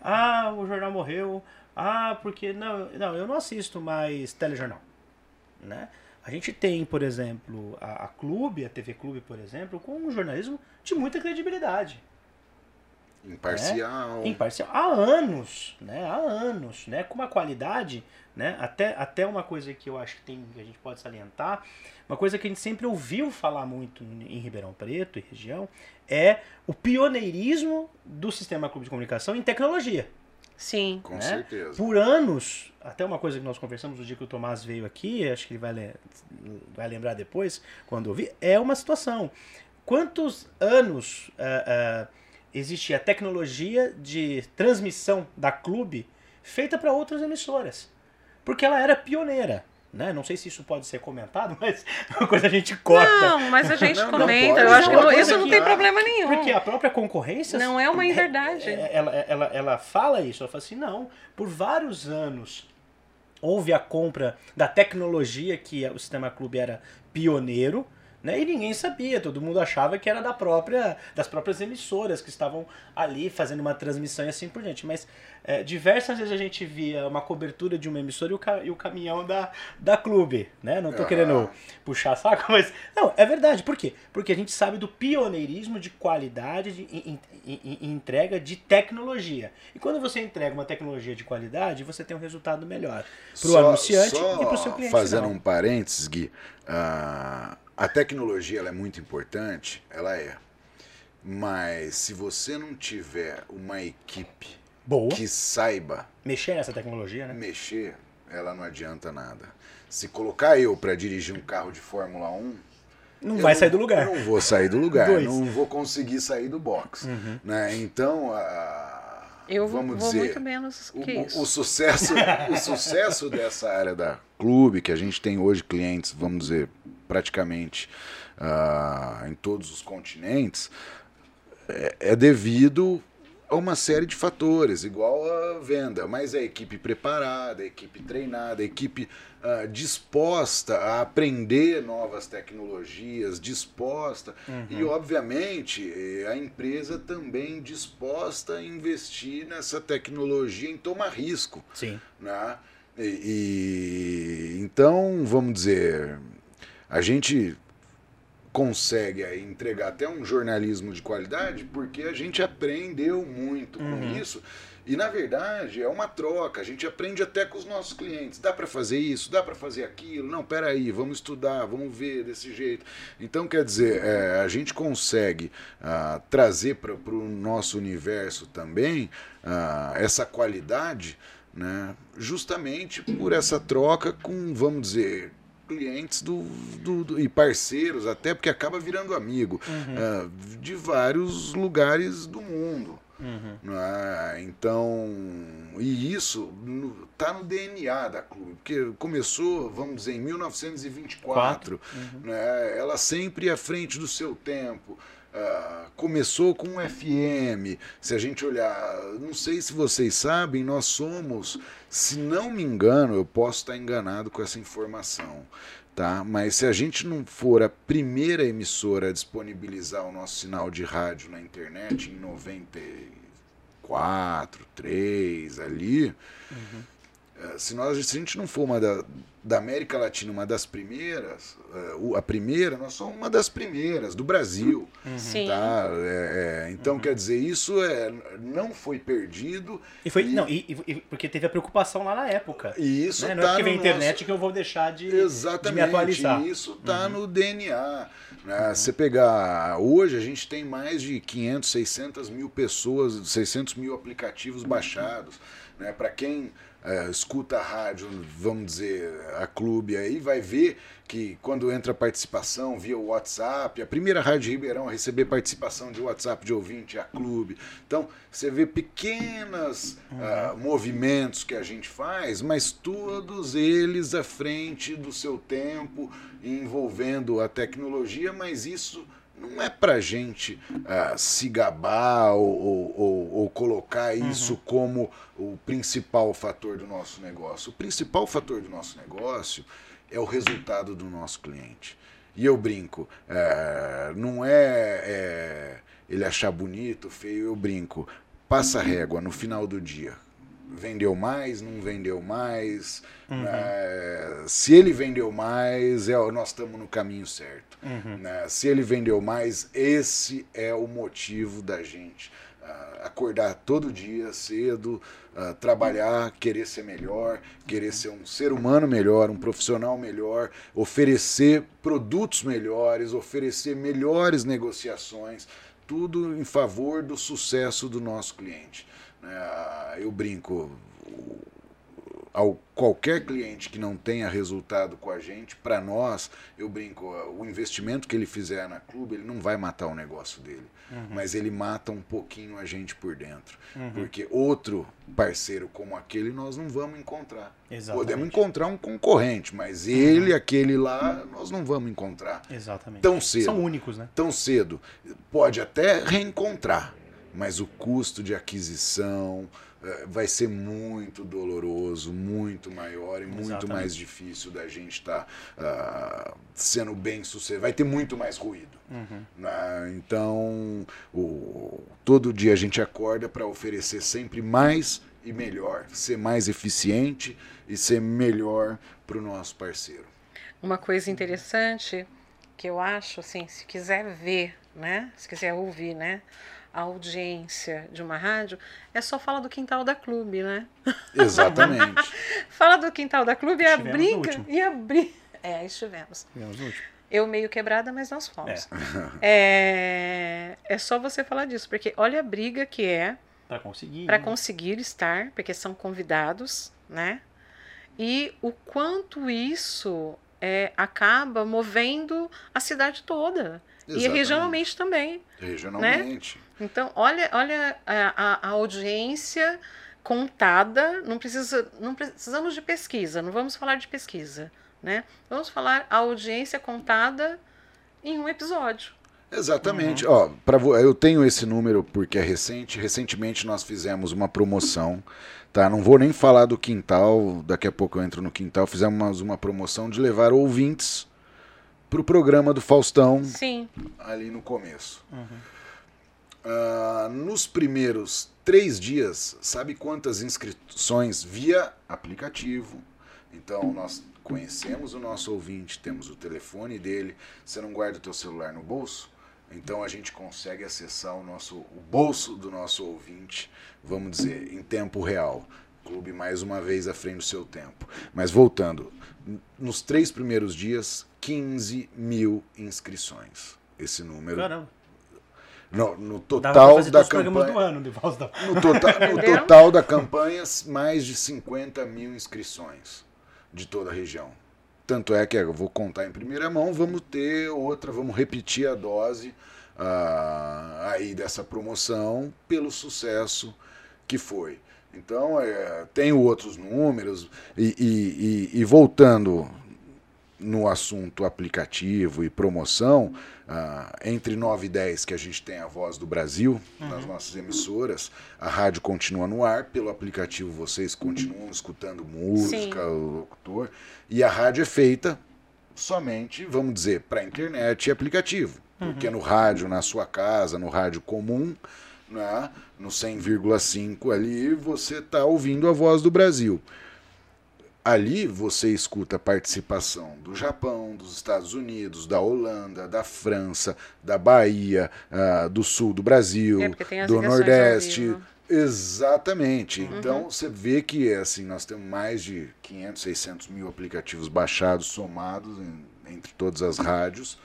ah, o jornal morreu, ah, porque não, não, eu não assisto mais telejornal, né? A gente tem, por exemplo, a, a Clube, a TV Clube, por exemplo, com um jornalismo de muita credibilidade. Imparcial. Né? Imparcial. Há anos, né? Há anos, né? Com uma qualidade, né? Até, até uma coisa que eu acho que, tem, que a gente pode salientar, uma coisa que a gente sempre ouviu falar muito em Ribeirão Preto e região, é o pioneirismo do sistema Clube de Comunicação em tecnologia. Sim. Com né? certeza. Por anos, até uma coisa que nós conversamos no dia que o Tomás veio aqui, acho que ele vai, vai lembrar depois, quando ouvir, é uma situação. Quantos anos uh, uh, existia a tecnologia de transmissão da clube feita para outras emissoras? Porque ela era pioneira. Né? Não sei se isso pode ser comentado, mas uma coisa a gente corta. Não, mas a gente não, comenta. Não eu acho que isso não tem problema nenhum. Porque a própria concorrência. Não é uma inverdade. É, ela, ela, ela fala isso. Ela fala assim: não, por vários anos houve a compra da tecnologia que o Sistema Clube era pioneiro né? E ninguém sabia, todo mundo achava que era da própria, das próprias emissoras que estavam ali fazendo uma transmissão e assim por diante. Mas é, diversas vezes a gente via uma cobertura de uma emissora e o, e o caminhão da, da clube. Né? Não estou querendo puxar saco, mas. Não, é verdade. Por quê? Porque a gente sabe do pioneirismo de qualidade de, em, em, em entrega de tecnologia. E quando você entrega uma tecnologia de qualidade, você tem um resultado melhor para o anunciante e para o seu cliente. Fazendo um parênteses, Gui. A tecnologia é muito importante, ela é. Mas se você não tiver uma equipe Boa. que saiba mexer nessa tecnologia, né? Mexer, ela não adianta nada. Se colocar eu para dirigir um carro de Fórmula 1, não vai sair do lugar. Não vou sair do lugar, não vou conseguir sair do box, uhum. né? Então, a, eu vamos vou dizer, muito menos que o, isso. O sucesso, o sucesso dessa área da clube que a gente tem hoje clientes, vamos dizer, praticamente uh, em todos os continentes, é, é devido a uma série de fatores, igual a venda, mas a equipe preparada, a equipe treinada, a equipe uh, disposta a aprender novas tecnologias, disposta uhum. e, obviamente, a empresa também disposta a investir nessa tecnologia em tomar risco. Sim. Né? E, e então, vamos dizer, a gente consegue entregar até um jornalismo de qualidade porque a gente aprendeu muito com uhum. isso. E na verdade é uma troca, a gente aprende até com os nossos clientes. Dá para fazer isso, dá para fazer aquilo. Não, peraí, vamos estudar, vamos ver desse jeito. Então, quer dizer, é, a gente consegue ah, trazer para o nosso universo também ah, essa qualidade, né, justamente por essa troca com, vamos dizer, clientes do, do, do, e parceiros, até porque acaba virando amigo, uhum. uh, de vários lugares do mundo. Uhum. Né? Então, e isso está no DNA da clube, porque começou, vamos dizer, em 1924. Uhum. Né? Ela sempre à frente do seu tempo. Uh, começou com FM. Se a gente olhar, não sei se vocês sabem, nós somos, se não me engano, eu posso estar enganado com essa informação, tá? Mas se a gente não for a primeira emissora a disponibilizar o nosso sinal de rádio na internet em 94, 3 ali, uhum. Eh, se, nós, se a gente não for uma da, da América Latina, uma das primeiras, uh, a primeira, nós somos uma das primeiras do Brasil. Uhum. Sim. Tá? É, é, então, uhum. quer dizer, isso é, não foi perdido. E foi, e, não, e, e, porque teve a preocupação lá na época. E isso né? Não é porque vem a internet nosso... que eu vou deixar de, Exatamente, de me atualizar. Isso está uhum. no DNA. Né? Uhum. Você pegar. Hoje a gente tem mais de 500, 600 mil pessoas, 600 mil aplicativos baixados. Né? Para quem é, escuta a rádio, vamos dizer, a clube aí, vai ver que quando entra participação via WhatsApp, a primeira Rádio Ribeirão a receber participação de WhatsApp de ouvinte é a clube. Então, você vê pequenos uhum. uh, movimentos que a gente faz, mas todos eles à frente do seu tempo, envolvendo a tecnologia, mas isso não é para gente uh, se gabar ou, ou, ou, ou colocar uhum. isso uhum. como o principal fator do nosso negócio. O principal fator do nosso negócio é o resultado do nosso cliente. E eu brinco, é, não é, é ele achar bonito, feio, eu brinco. Passa régua no final do dia vendeu mais, não vendeu mais. Uhum. Né? Se ele vendeu mais, é, nós estamos no caminho certo. Uhum. Né? Se ele vendeu mais, esse é o motivo da gente. Uh, acordar todo dia cedo, uh, trabalhar, querer ser melhor, querer ser um ser humano melhor, um profissional melhor, oferecer produtos melhores, oferecer melhores negociações, tudo em favor do sucesso do nosso cliente. Né? Eu brinco, ao qualquer cliente que não tenha resultado com a gente, para nós, eu brinco, o investimento que ele fizer na clube, ele não vai matar o negócio dele, uhum. mas ele mata um pouquinho a gente por dentro. Uhum. Porque outro parceiro como aquele nós não vamos encontrar. Exatamente. Podemos encontrar um concorrente, mas uhum. ele, aquele lá, nós não vamos encontrar. Exatamente. Tão cedo. São únicos, né? Tão cedo. Pode até reencontrar, mas o custo de aquisição eh, vai ser muito doloroso, muito maior e muito Exatamente. mais difícil da gente estar tá, uh, sendo bem sucedido. Vai ter muito mais ruído. Uhum. Né? Então, o, todo dia a gente acorda para oferecer sempre mais e melhor, ser mais eficiente e ser melhor para o nosso parceiro. Uma coisa interessante que eu acho, assim, se quiser ver, né, se quiser ouvir, né, a audiência de uma rádio, é só fala do quintal da clube, né? Exatamente. fala do quintal da clube e a briga. E a briga. É, estivemos. Estivemos Eu meio quebrada, mas nós fomos. É. é, é só você falar disso, porque olha a briga que é para conseguir para conseguir estar, porque são convidados, né? E o quanto isso é, acaba movendo a cidade toda. Exatamente. E regionalmente também. Regionalmente. Né? Então, olha, olha a, a, audiência contada, não, precisa, não precisamos de pesquisa, não vamos falar de pesquisa. Né? Vamos falar a audiência contada em um episódio. Exatamente. Ó, pra, eu tenho esse número porque é recente. Recentemente nós fizemos uma promoção. Tá, não vou nem falar do quintal, daqui a pouco eu entro no quintal. Fizemos uma promoção de levar ouvintes para o programa do Faustão Sim. ali no começo. Ah, nos primeiros três dias, sabe quantas inscrições via aplicativo? Então nós conhecemos o nosso ouvinte, temos o telefone dele. Você não guarda o teu celular no bolso? Então a gente consegue acessar o nosso o bolso do nosso ouvinte, vamos dizer, em tempo real. Clube mais uma vez à frente do seu tempo. Mas voltando, nos três primeiros dias, 15 mil inscrições. Esse número. Caramba. No, no total da campanha. do ano. No, tota- no total da campanha, mais de 50 mil inscrições de toda a região. Tanto é que eu vou contar em primeira mão, vamos ter outra, vamos repetir a dose ah, aí dessa promoção pelo sucesso que foi. Então, é, tenho outros números, e, e- e- e voltando no assunto aplicativo e promoção, ah, entre 9 e 10 que a gente tem a Voz do Brasil nas nossas emissoras, a rádio continua no ar, pelo aplicativo vocês continuam escutando música, o locutor, e a rádio é feita somente, vamos dizer, para internet e aplicativo. Porque no rádio, na sua casa, no rádio comum, né, no 100,5 ali, você está ouvindo a Voz do Brasil. Ali você escuta a participação do Japão, dos Estados Unidos, da Holanda, da França, da Bahia, ah, do sul do Brasil, É, do Nordeste. vivo. Exatamente. Então você vê que assim nós temos mais de 500, 600 mil aplicativos baixados, somados em- entre todas as rádios,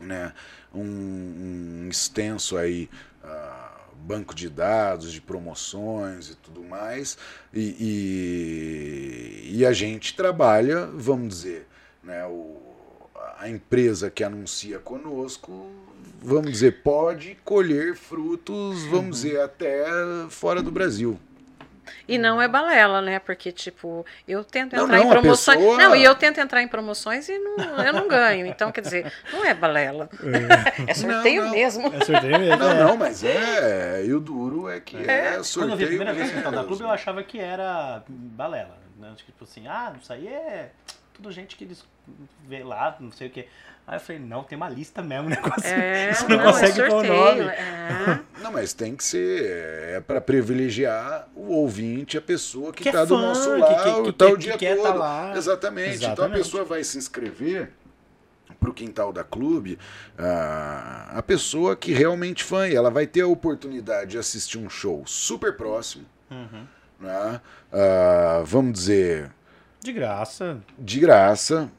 né? Um, um extenso aí ah, banco de dados, de promoções e tudo mais. E, e, e a gente trabalha, vamos dizer, né? O, a empresa que anuncia conosco, vamos dizer, pode colher frutos, vamos dizer, até fora do Brasil. E não é balela, né? Porque, tipo, eu tento Não, entrar não, em promoções. pessoa- Não, e eu tento entrar em promoções e não, eu não ganho. Então, quer dizer, não é balela. É, sorteio Não, não. mesmo. É sorteio mesmo. Não, é. não, mas é. E o duro é que é, Quando eu sorteio. vi a primeira vez no Quintal da mesmo. Clube, eu achava que era balela. Né? Tipo assim, ah, isso aí é tudo gente que eles vê lá, não sei o quê. Aí eu falei, não, tem uma lista mesmo, negócio. É, Você não, não é consegue pôr o nome. É. Não, mas tem que ser. É para privilegiar o ouvinte, a pessoa que Que é está do nosso que- lado, que- tá que- o que dia quer todo. tá lá. Exatamente. Então a Exatamente. pessoa vai se inscrever pro quintal da clube, ah, a pessoa que realmente fã, e ela vai ter a oportunidade de assistir um show super próximo, Uhum. né? Ah, vamos dizer, De graça. de graça,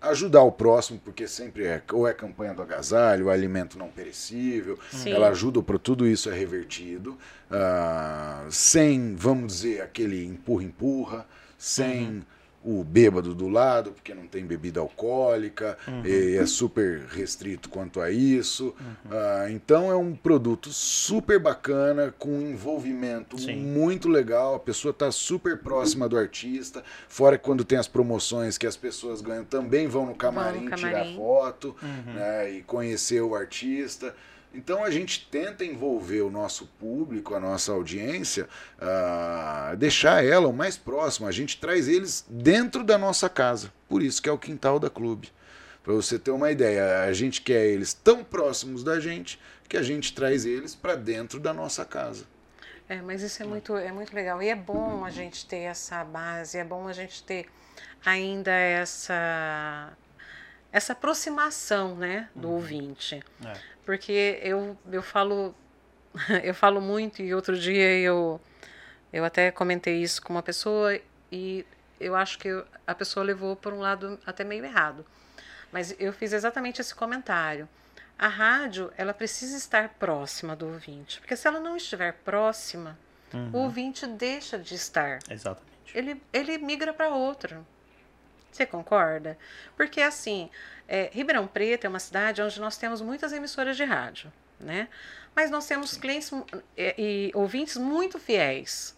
ajudar o próximo, porque sempre é, ou é campanha do agasalho, ou é alimento não perecível, Sim. ela ajuda para tudo isso é revertido, ah, sem, vamos dizer, aquele empurra-empurra, sem o bêbado do lado, porque não tem bebida alcoólica, e é super restrito quanto a isso. Ah, então é um produto super bacana, com um envolvimento Sim. muito legal, a pessoa está super próxima do artista, fora que quando tem as promoções que as pessoas ganham, também vão no camarim, tirar camarim. foto Uhum. né, e conhecer o artista. Então a gente tenta envolver o nosso público, a nossa audiência, ah, deixar ela o mais próximo. A gente traz eles dentro da nossa casa. Por isso que é o quintal da clube. Para você ter uma ideia, a gente quer eles tão próximos da gente que a gente traz eles para dentro da nossa casa. É, mas isso é muito, é muito legal. E é bom a gente ter essa base, é bom a gente ter ainda essa, essa aproximação né, do ouvinte. É. Porque eu, eu falo eu falo muito e outro dia eu, eu até comentei isso com uma pessoa e eu acho que eu- a pessoa levou por um lado até meio errado. Mas eu fiz exatamente esse comentário. A rádio, ela precisa estar próxima do ouvinte, porque se ela não estiver próxima, o ouvinte deixa de estar Exatamente. ele, ele migra para outro. Você concorda? Porque assim, é, Ribeirão Preto é uma cidade onde nós temos muitas emissoras de rádio, né? Mas nós temos clientes mu- é, e ouvintes muito fiéis,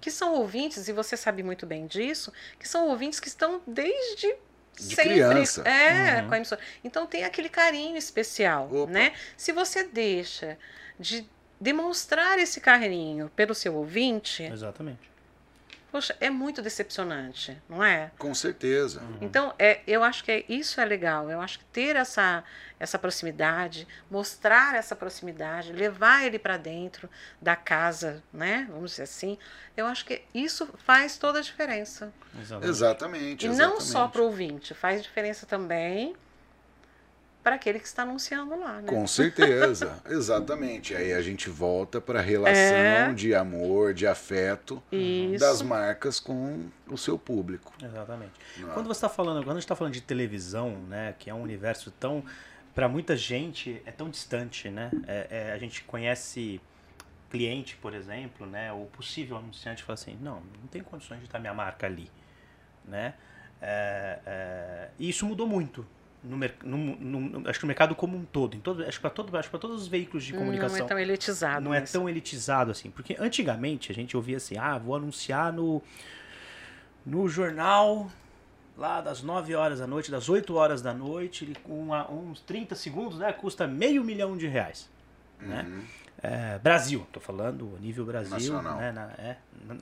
que são ouvintes, e você sabe muito bem disso, que são ouvintes que estão desde De sempre criança. é Uhum. com a emissora. Então tem aquele carinho especial, Opa. né? Se você deixa de demonstrar esse carinho pelo seu ouvinte, Exatamente. Poxa, é muito decepcionante, não é? Com certeza. Então, é, eu acho que é, isso é legal. Eu acho que ter essa, essa proximidade, mostrar essa proximidade, levar ele para dentro da casa, né? Vamos dizer assim. Eu acho que isso faz toda a diferença. Exatamente. Exatamente. E não exatamente. só para o ouvinte, faz diferença também para aquele que está anunciando lá, né? Com certeza, exatamente. Aí a gente volta para a relação É. de amor, de afeto Isso. das marcas com o seu público. Exatamente. não é? Quando você está falando, quando a gente está falando de televisão, né, que é um universo tão, para muita gente é tão distante, né? É- é, a gente conhece cliente, por exemplo, né, ou possível anunciante fala assim, não, não tem condições de estar minha marca ali, né? É, é, e isso mudou muito. No, no- no- acho que no mercado como um todo, em todo, acho que para todo, acho que todos os veículos de comunicação Não é tão elitizado. não é mas- tão elitizado assim. Porque antigamente a gente ouvia assim, ah, vou anunciar no, no jornal lá das 9 horas da noite, das 8 horas da noite, ele com uma- uns 30 segundos, né? Custa meio milhão de reais. Né? Uhum. É, Brasil, tô falando nível Brasil, Nacional. né? na- é,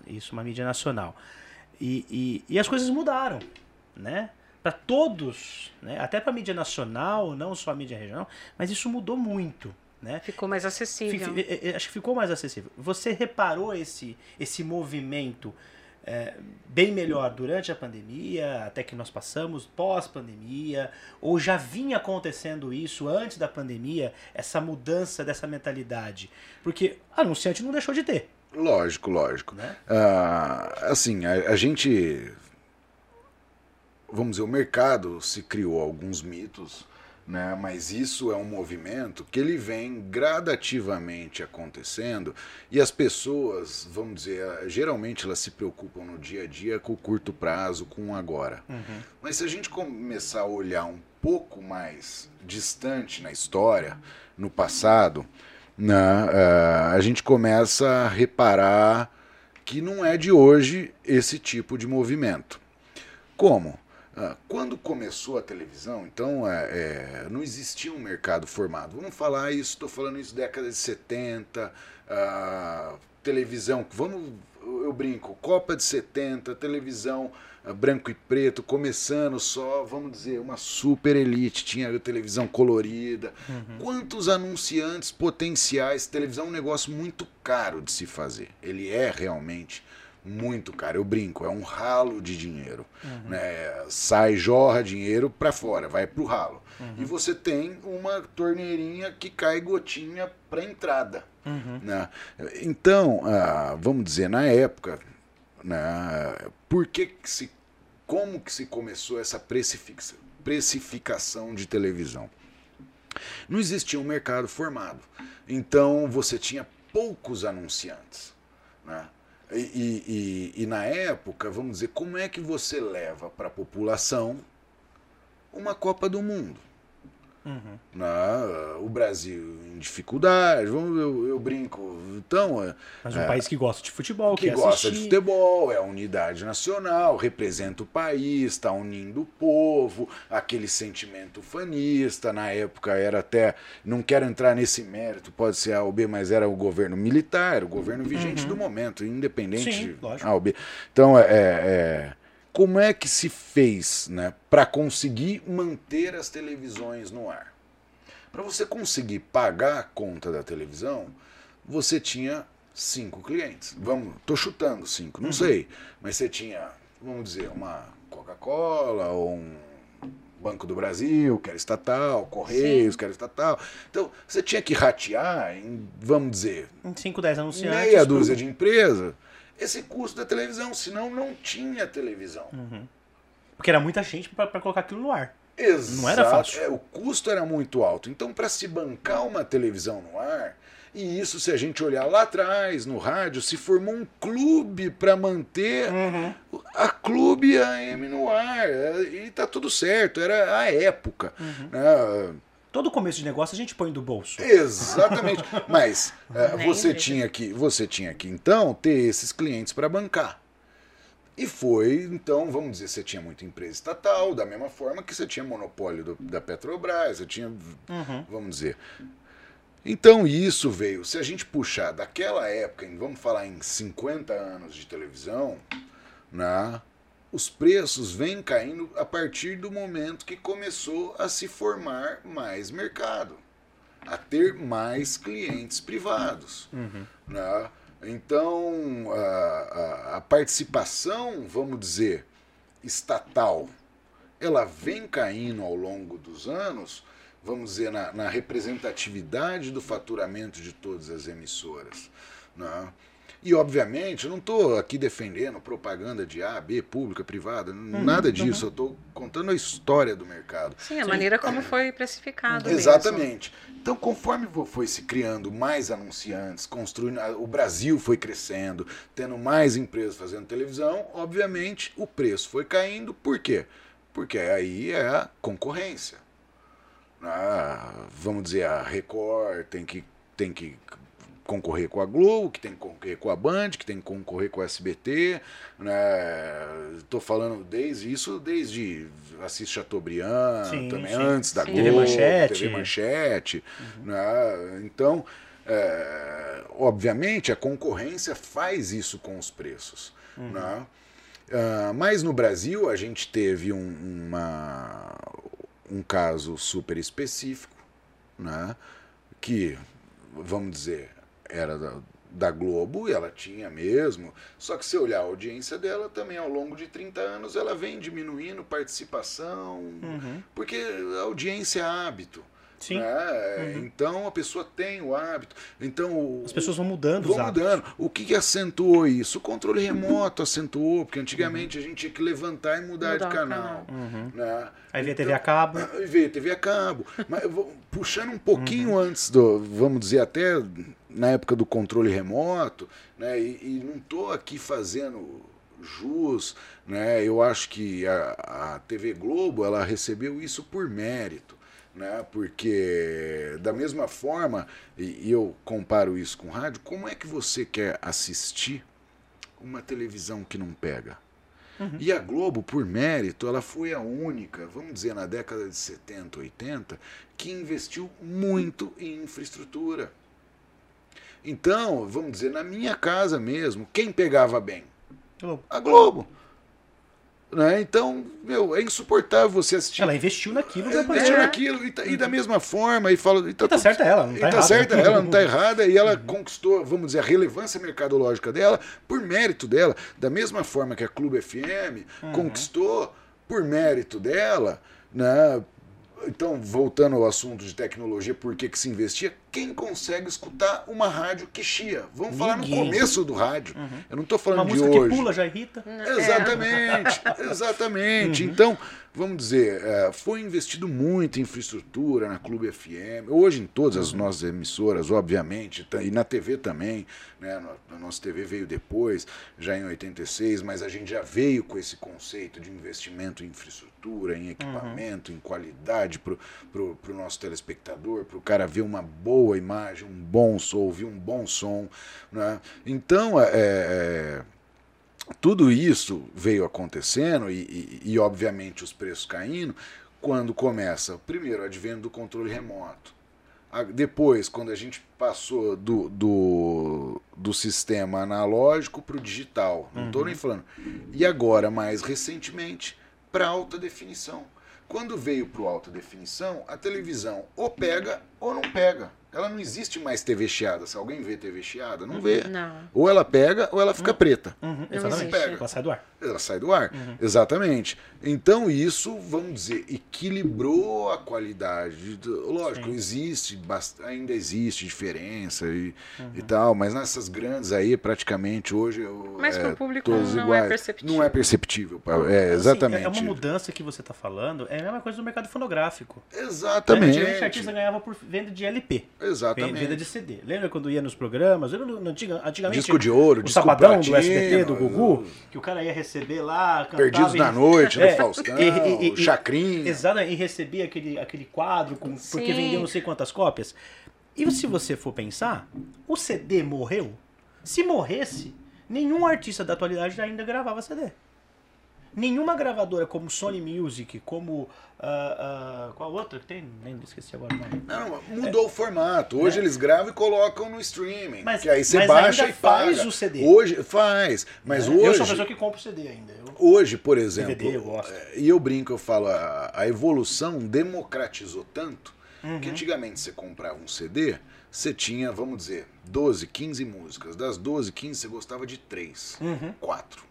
isso uma mídia nacional. E, e, e as coisas mudaram, né? Para todos, né? até para mídia nacional, não só a mídia regional, mas isso mudou muito, né? Ficou mais acessível. eh, eh, acho que ficou mais acessível. Você reparou esse, esse movimento eh, bem melhor durante a pandemia, até que nós passamos, pós-pandemia, ou já vinha acontecendo isso antes da pandemia, essa mudança dessa mentalidade? Porque anunciante não deixou de ter, Lógico, lógico. né? Ah, assim, a, a gente. Vamos dizer, o mercado se criou alguns mitos, né? mas isso é um movimento que ele vem gradativamente acontecendo e as pessoas, vamos dizer, geralmente elas se preocupam no dia a dia com o curto prazo, com o agora. Mas se a gente começar a olhar um pouco mais distante na história, no passado, né, ah, a gente começa a reparar que não é de hoje esse tipo de movimento. Como? Ah, Quando começou a televisão, então é, é, não existia um mercado formado. Vamos falar isso, estou falando isso década de 70, ah, televisão, vamos, eu brinco, Copa de 70, televisão ah, branco e preto, começando só, vamos dizer, uma super elite, tinha televisão colorida. Quantos anunciantes potenciais? Televisão é um negócio muito caro de se fazer. Ele é realmente muito caro. Eu brinco, é um ralo de dinheiro. Né? Sai, jorra dinheiro para fora, vai pro ralo. E você tem uma torneirinha que cai gotinha para entrada. Né? Então, ah, vamos dizer, na época, né, por que, que se, como que se começou essa precifica- precificação de televisão? Não existia um mercado formado. Então você tinha poucos anunciantes. Né? E, e- e- na época, vamos dizer, como é que você leva para a população uma Copa do Mundo? Uhum. Né? O Brasil em dificuldade, vamos, eu, eu brinco. Então, é, Mas um país que gosta de futebol, que gosta de futebol, é a unidade nacional, representa o país, está unindo o povo, aquele sentimento fanista. Na época era até, não quero entrar nesse mérito, pode ser A ou B, mas era o governo militar, o governo vigente do momento, independente Sim, de lógico. A ou B. Então, é, é, como é que se fez né, para conseguir manter as televisões no ar? Para você conseguir pagar a conta da televisão, você tinha cinco clientes. Vamos, tô chutando cinco, não sei, mas você tinha, vamos dizer, uma Coca-Cola ou um Banco do Brasil, que era estatal, Correios, que era estatal. Então, você tinha que ratear em, vamos dizer, Em 5, 10 anunciantes. meia dúzia de empresa esse custo da televisão, senão não tinha televisão. Porque era muita gente pra colocar aquilo no ar. Exato. Não era fácil. É, o custo era muito alto. Então, para se bancar uma televisão no ar, e isso, se a gente olhar lá atrás, no rádio, se formou um clube para manter a clube AM no ar. É, E tá tudo certo, era a época. né? Todo começo de negócio a gente põe do bolso. Exatamente. Mas é, você tinha que, você tinha que então ter esses clientes para bancar. E foi, então, vamos dizer, você tinha muita empresa estatal, da mesma forma que você tinha monopólio do, da Petrobras, você tinha, Uhum. vamos dizer. Então isso veio, se a gente puxar daquela época, em- vamos falar em 50 anos de televisão, né, os preços vêm caindo a partir do momento que começou a se formar mais mercado, a ter mais clientes privados. né? Então, a, a- a participação, vamos dizer, estatal, ela vem caindo ao longo dos anos, vamos dizer, na, na representatividade do faturamento de todas as emissoras. Né? E, obviamente, eu não estou aqui defendendo propaganda de A, B, pública, privada, nada disso. Eu estou contando a história do mercado. Sim, a maneira como foi precificado. mesmo. Exatamente. Então, conforme foi se criando mais anunciantes, construindo, o Brasil foi crescendo, tendo mais empresas fazendo televisão, obviamente o preço foi caindo. Por quê? Porque aí é a concorrência. Ah, vamos dizer, a Record tem que, tem que concorrer com a Globo, que tem que concorrer com a Band, que tem que concorrer com a SBT. Né? Tô falando desde isso, desde Assis Chateaubriand, Sim, também sim. antes da Sim. Globo, TV Manchete. TV Manchete, né? Então, é, obviamente, a concorrência faz isso com os preços. Né? Ah, mas no Brasil a gente teve um, uma, um caso super específico, né? que, vamos dizer, era da, da Globo e ela tinha mesmo. Só que se olhar a audiência dela também ao longo de 30 anos ela vem diminuindo participação, Uhum. porque a audiência é hábito. Sim. né? Então a pessoa tem o hábito. Então As pessoas vão mudando Vão mudando. O que, que acentuou isso? O controle remoto acentuou, porque antigamente a gente tinha que levantar e mudar, Mudar de o canal. Uhum. Né? Aí veio a TV a cabo. E veio TV a cabo. Mas puxando um pouquinho antes do, vamos dizer, até na época do controle remoto, né? E, e não estou aqui fazendo jus, né? Eu acho que a, a TV Globo ela recebeu isso por mérito. Né? Porque da mesma forma, e, e eu comparo isso com rádio, como é que você quer assistir uma televisão que não pega? E a Globo, por mérito, ela foi a única, vamos dizer, na década de 70, 80, que investiu muito em infraestrutura. Então, vamos dizer, na minha casa mesmo, quem pegava bem? Globo. A Globo. Né? Então, meu, é insuportável você assistir. Ela investiu naquilo É, pra investiu poder. naquilo, e, tá- e da mesma forma, e fala. E tá, E tá tudo- certa ela, não e tá tá errada. certa ela, não tá errada, e ela conquistou, vamos dizer, a relevância mercadológica dela por mérito dela. Da mesma forma que a Clube FM conquistou por mérito dela, né? Então, voltando ao assunto de tecnologia, por que, que se investia? Quem consegue escutar uma rádio que chia? Vamos falar no Ninguém. começo do rádio. Eu não estou Uma falando de música que hoje. pula já irrita. Exatamente, exatamente. Então, vamos dizer, é, foi investido muito em infraestrutura na Clube FM, hoje em todas as nossas emissoras, obviamente, tá- e na TV também, né? A nossa TV veio depois, já em 86, mas a gente já veio com esse conceito de investimento em infraestrutura, em equipamento, em qualidade para o nosso telespectador, para o cara ver uma boa imagem, um bom som, ouvir um bom som. Né? Então, é, é, tudo isso veio acontecendo e, e- e, obviamente os preços caindo quando começa primeiro o advento do controle remoto. Depois quando a gente passou do, do, do sistema analógico para o digital. Não estou nem falando. E agora mais recentemente para alta definição. Quando veio para alta definição a televisão ou pega ou não pega ela não existe mais TV chiada se alguém vê TV chiada não vê Não. ou ela pega ou ela fica preta Uhum, Não exatamente. existe. Ela sai do ar. Ela sai do ar. Exatamente. Então isso, vamos dizer, equilibrou a qualidade. do- Lógico, Sim. existe, ainda existe diferença e, e tal, mas nessas grandes aí, praticamente hoje. eu- Mas é, pro público todas não é iguais. perceptível. Não é perceptível. É, Assim, exatamente. é uma mudança que você está falando, é a mesma coisa do mercado fonográfico. Exatamente. Antigamente a artista ganhava por venda de LP. Exatamente. Venda de CD. Lembra quando ia nos programas? Lembra no, no antiga- antigamente? Disco de ouro, o disco Sabadão do platino, SBT, do Gugu, que o cara ia receber lá, cantava Perdidos e- na Noite, É, do Faustão, e- e- e- Chacrinha. Exato, e recebia aquele, aquele quadro com, porque vendeu não sei quantas cópias. E se você for pensar, o CD morreu? Se morresse, nenhum artista da atualidade ainda gravava CD. Nenhuma gravadora como Sony Music, como. ah, ah, qual outra que tem? Nem esqueci agora o nome. Não, mudou o formato. Hoje É. eles gravam e colocam no streaming. Mas- que aí você baixa e paga. faz o CD. Hoje faz, mas É, Eu sou a hoje, pessoa que compra o CD ainda. Eu- hoje, por exemplo, DVD eu gosto. é, e eu brinco, eu falo, a, a evolução democratizou tanto Uhum. que antigamente você comprava um CD, você tinha, vamos dizer, 12, 15 músicas. Das 12, 15 você gostava de 3, Uhum. 4.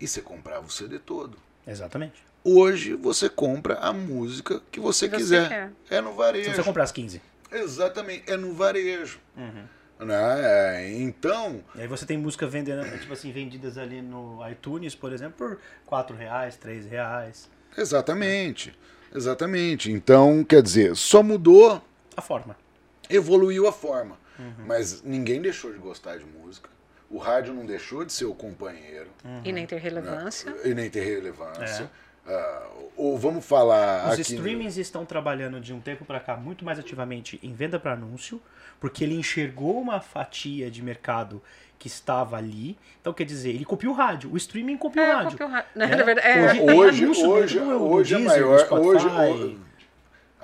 E você comprava o CD todo. Exatamente. Hoje você compra a música que você, você quiser. quer. É no Você varejo. precisa comprar as 15. Exatamente, é no varejo. Uhum. Né? Então, E aí você tem música vendendo, tipo assim, vendidas ali no iTunes, por exemplo, por 4 reais, 3 reais. exatamente. Exatamente. Então, quer dizer, só mudou, A forma. evoluiu a forma. Uhum. Mas ninguém deixou de gostar de música. O rádio não deixou de ser o companheiro E nem ter relevância. né? e nem ter relevância. Ah, ou vamos falar Os aqui. streamings estão trabalhando de um tempo para cá muito mais ativamente em venda para anúncio, porque ele enxergou uma fatia de mercado que estava ali. Então, quer dizer, ele copiou o rádio. O streaming copiou o É, rádio. porque o ra- Na né? verdade, é, Hoje- hoje, anúncio hoje, do hoje é maior. Spotify. Hoje, ho-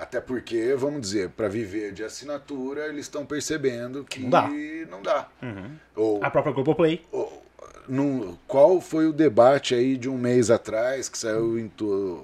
até porque, vamos dizer, para viver de assinatura, eles estão percebendo que Não dá. não dá. Uhum. Ou, A própria Globoplay. ou- num- qual foi o debate aí de um mês atrás que saiu em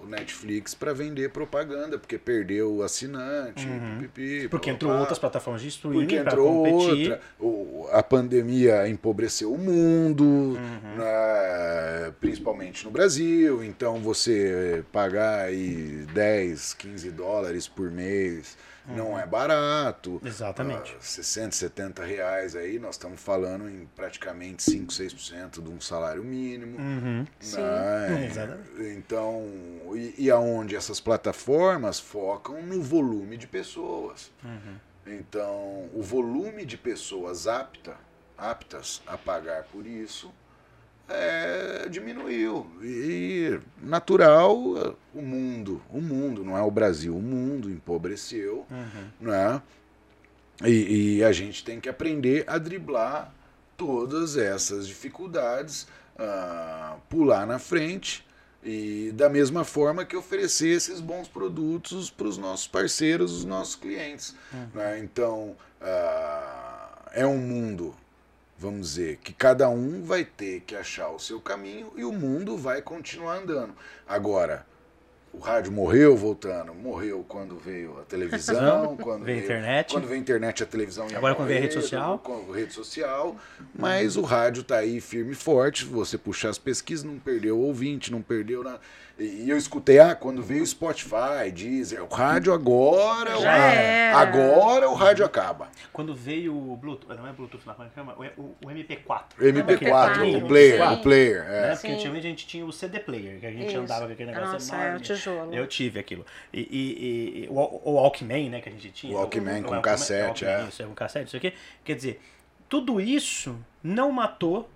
Netflix para vender propaganda, porque perdeu o assinante, pipipi, Uhum. Porque entrou outras plataformas de streaming Porque entrou competir. outra. O- a pandemia empobreceu o mundo, Uhum. né, principalmente no Brasil. Então você pagar aí 10, 15 dólares por mês não é barato. Exatamente. Ah, 60, 70 reais aí, nós estamos falando em praticamente 5, 6% de um salário mínimo. Uhum. Sim. né? Exatamente. Então, e, e aonde essas plataformas focam no volume de pessoas. Então, o volume de pessoas apta, aptas a pagar por isso é, diminuiu. E natural, o mundo, o mundo, não é o Brasil, o mundo empobreceu, né? E, e a gente tem que aprender a driblar todas essas dificuldades, ah, pular na frente e da mesma forma que oferecer esses bons produtos para os nossos parceiros, os nossos clientes. né? Então, ah, é um mundo, vamos dizer, que cada um vai ter que achar o seu caminho e o mundo vai continuar andando. Agora, o rádio morreu voltando, morreu quando veio a televisão, quando Veio a internet. quando veio a internet, a televisão Agora quando veio a rede social. Com a rede social, mas o rádio tá aí firme e forte. Você puxar as pesquisas, não perdeu ouvinte, não perdeu nada. E eu escutei, ah, quando veio o Spotify, Deezer, o rádio agora, o Já rádio- era. agora o rádio acaba. Quando veio o Bluetooth, não é Bluetooth, não, como é? O, o- o MP4. O MP4, MP4, o player, sim. o player. Né? É. Porque Sim. antigamente a gente tinha o CD player, que a gente Isso. andava com aquele negócio Nossa, é, enorme. o tijolo. Eu tive aquilo. E, e- e- o, o Walkman, né, que a gente tinha. O Walkman com cassete, Walkman, é. Isso, é um cassete, isso aqui. Quer dizer, tudo isso não matou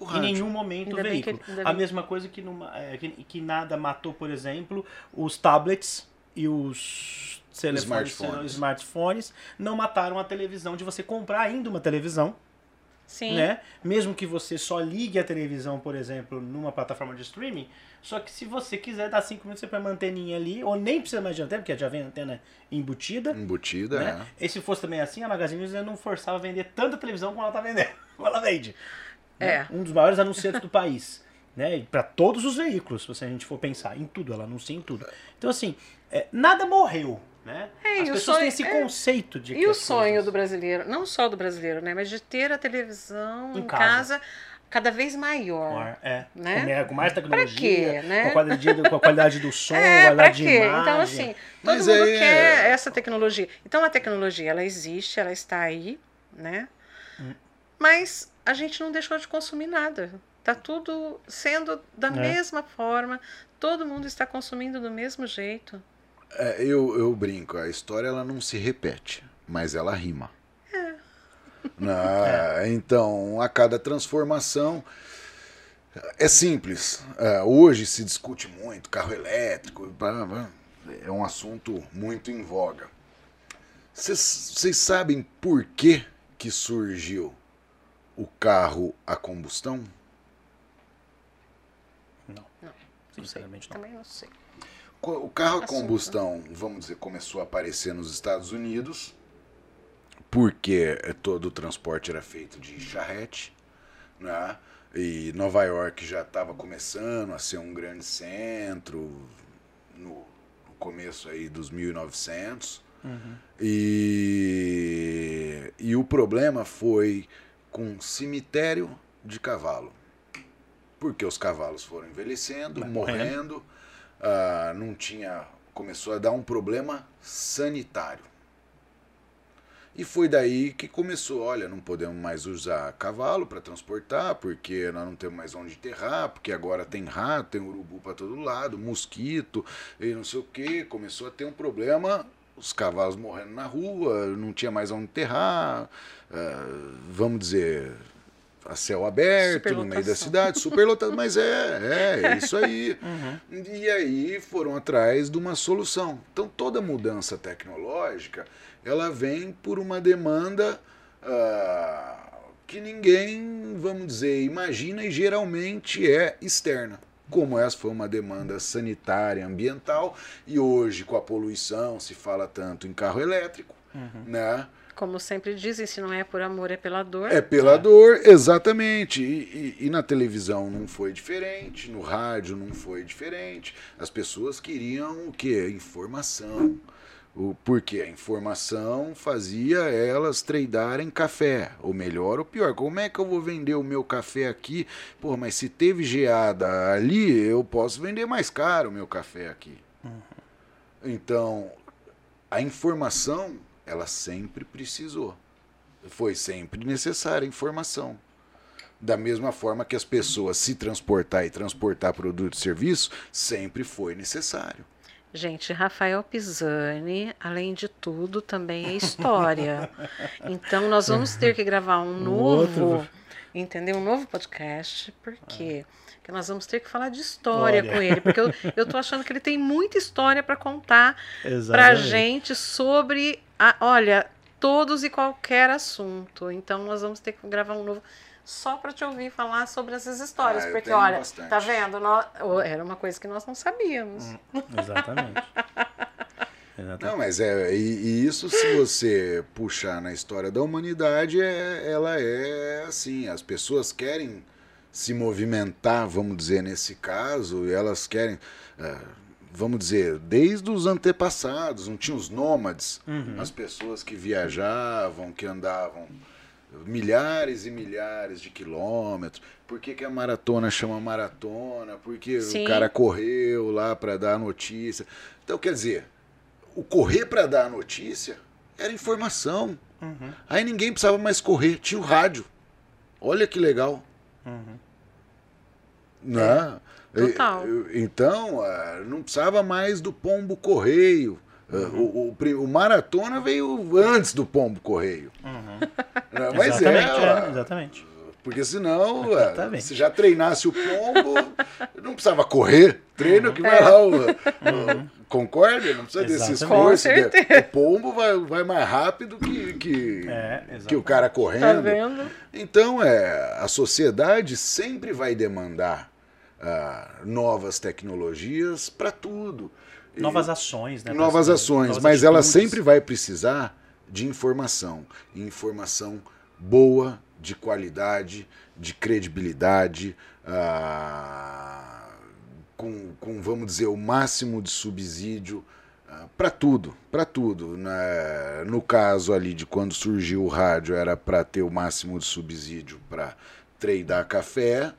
O em nenhum momento Ainda o que- veículo. ainda A bem. mesma coisa que, numa, é, que, que nada matou, por exemplo, os tablets e os telefones, Smartphones. smartphones não mataram a televisão de você comprar ainda uma televisão Sim. né? Mesmo que você só ligue a televisão, por exemplo, numa plataforma de streaming, só que se você quiser dar 5 minutos, você põe uma anteninha ali, ou nem precisa mais de antena, porque já vem antena embutida. Embutida, Né? é. E se fosse também assim, a Magazine Luiza não forçava a vender tanta televisão como ela tá vendendo. Como ela vende. Né? É. Um dos maiores anunciantes do país. Né? Para todos os veículos, se a gente for pensar em tudo, ela anuncia em tudo. Então, assim, é, nada morreu. Né? É, As o pessoas têm sonho- esse é. conceito de E que o as sonho coisas- do brasileiro, não só do brasileiro, né? Mas de ter a televisão Em em, casa. casa. cada vez maior. É, Né? com, mais tecnologia, quê, né? com, a qualidade, com a qualidade do som, É, qualidade de quê? imagem. Então, assim, todo Mas mundo aí quer é- essa tecnologia. Então, a tecnologia, ela existe, ela está aí, né? Hum. Mas a gente não deixou de consumir nada. Tá tudo sendo da É. mesma forma, todo mundo está consumindo do mesmo jeito. É, eu, eu brinco, a história ela não se repete, mas ela rima. Né? Então, a cada transformação. É simples. É, hoje se discute muito carro elétrico, é um assunto muito em voga. Vocês sabem por que, que surgiu o carro a combustão? Não. Não. Sinceramente, não. Também não sei. O carro a combustão, vamos dizer, começou a aparecer nos Estados Unidos, porque todo o transporte era feito de charrete, né? E Nova York já estava começando a ser um grande centro no, no começo aí dos 1900. E, e o problema foi com cemitério de cavalo. Porque os cavalos foram envelhecendo, Vai morrendo, ah, não tinha. Começou a dar um problema sanitário. E foi daí que começou, olha, não podemos mais usar cavalo para transportar, porque nós não temos mais onde enterrar, porque agora tem rato, tem urubu para todo lado, mosquito e não sei o que. Começou a ter um problema, os cavalos morrendo na rua, não tinha mais onde enterrar, ah, vamos dizer, a céu aberto, no meio da cidade, superlotado, mas é, é, é isso aí. E aí foram atrás de uma solução. Então toda mudança tecnológica, ela vem por uma demanda ah, que ninguém, vamos dizer, imagina e geralmente é externa. Como essa foi uma demanda sanitária, ambiental, e hoje com a poluição se fala tanto em carro elétrico, né? Como sempre dizem, se não é por amor, é pela dor. É pela dor, exatamente. E, e- e na televisão não foi diferente, no rádio não foi diferente. As pessoas queriam o quê? Informação. O, porque a informação fazia elas tradarem café, ou melhor ou pior. Como é que eu vou vender o meu café aqui? Pô, mas se teve geada ali, eu posso vender mais caro o meu café aqui. Então, a informação, ela sempre precisou. Foi sempre necessária a informação. Da mesma forma que as pessoas se transportar e transportar produto e serviço, sempre foi necessário. Gente, Rafael Pisani, além de tudo, também é história. então, nós vamos ter que gravar um novo, outro. entendeu? Um novo podcast. Por quê? Porque nós vamos ter que falar de história Olha. com ele. Porque eu, eu tô achando que ele tem muita história para contar Exatamente. gente sobre, a, olha, todos e qualquer assunto. Então, nós vamos ter que gravar um novo só para te ouvir falar sobre essas histórias. Ah, porque, olha, bastante. tá vendo? Nó- era uma coisa que nós não sabíamos. Exatamente. Exatamente. Não, mas é. E, e isso, se você puxar na história da humanidade, é, ela é assim: as pessoas querem se movimentar, vamos dizer, nesse caso, e elas querem. é, Vamos dizer, desde os antepassados, não tinha os nômades, as pessoas que viajavam, que andavam milhares e milhares de quilômetros. Por que, que a maratona chama maratona? Porque Sim. o cara correu lá para dar a notícia. Então, quer dizer, o correr para dar a notícia era informação. Uhum. Aí ninguém precisava mais correr, tinha o rádio. Olha que legal. Uhum. Né? Total. Então, ah, não precisava mais do pombo correio. Uhum. O, o o maratona veio antes do pombo correio. Uhum. Né? Mas exatamente, é, é, exatamente. porque senão, Exatamente. se já treinasse o pombo, não precisava correr. Treino Uhum. que vai lá. O, o- concorda? Não precisa desse Exatamente. esforço. Com né? O pombo vai, vai mais rápido que, que, É, que o cara Tá correndo. vendo? Então, é, a sociedade sempre vai demandar ah, novas tecnologias para tudo. Novas ações, né? novas ações, novas mas ela atitudes. sempre vai precisar de informação. Informação boa, de qualidade, de credibilidade, ah, com, com, vamos dizer, o máximo de subsídio para tudo, para tudo. né? No caso ali de quando surgiu o rádio, era para ter o máximo de subsídio para treinar café,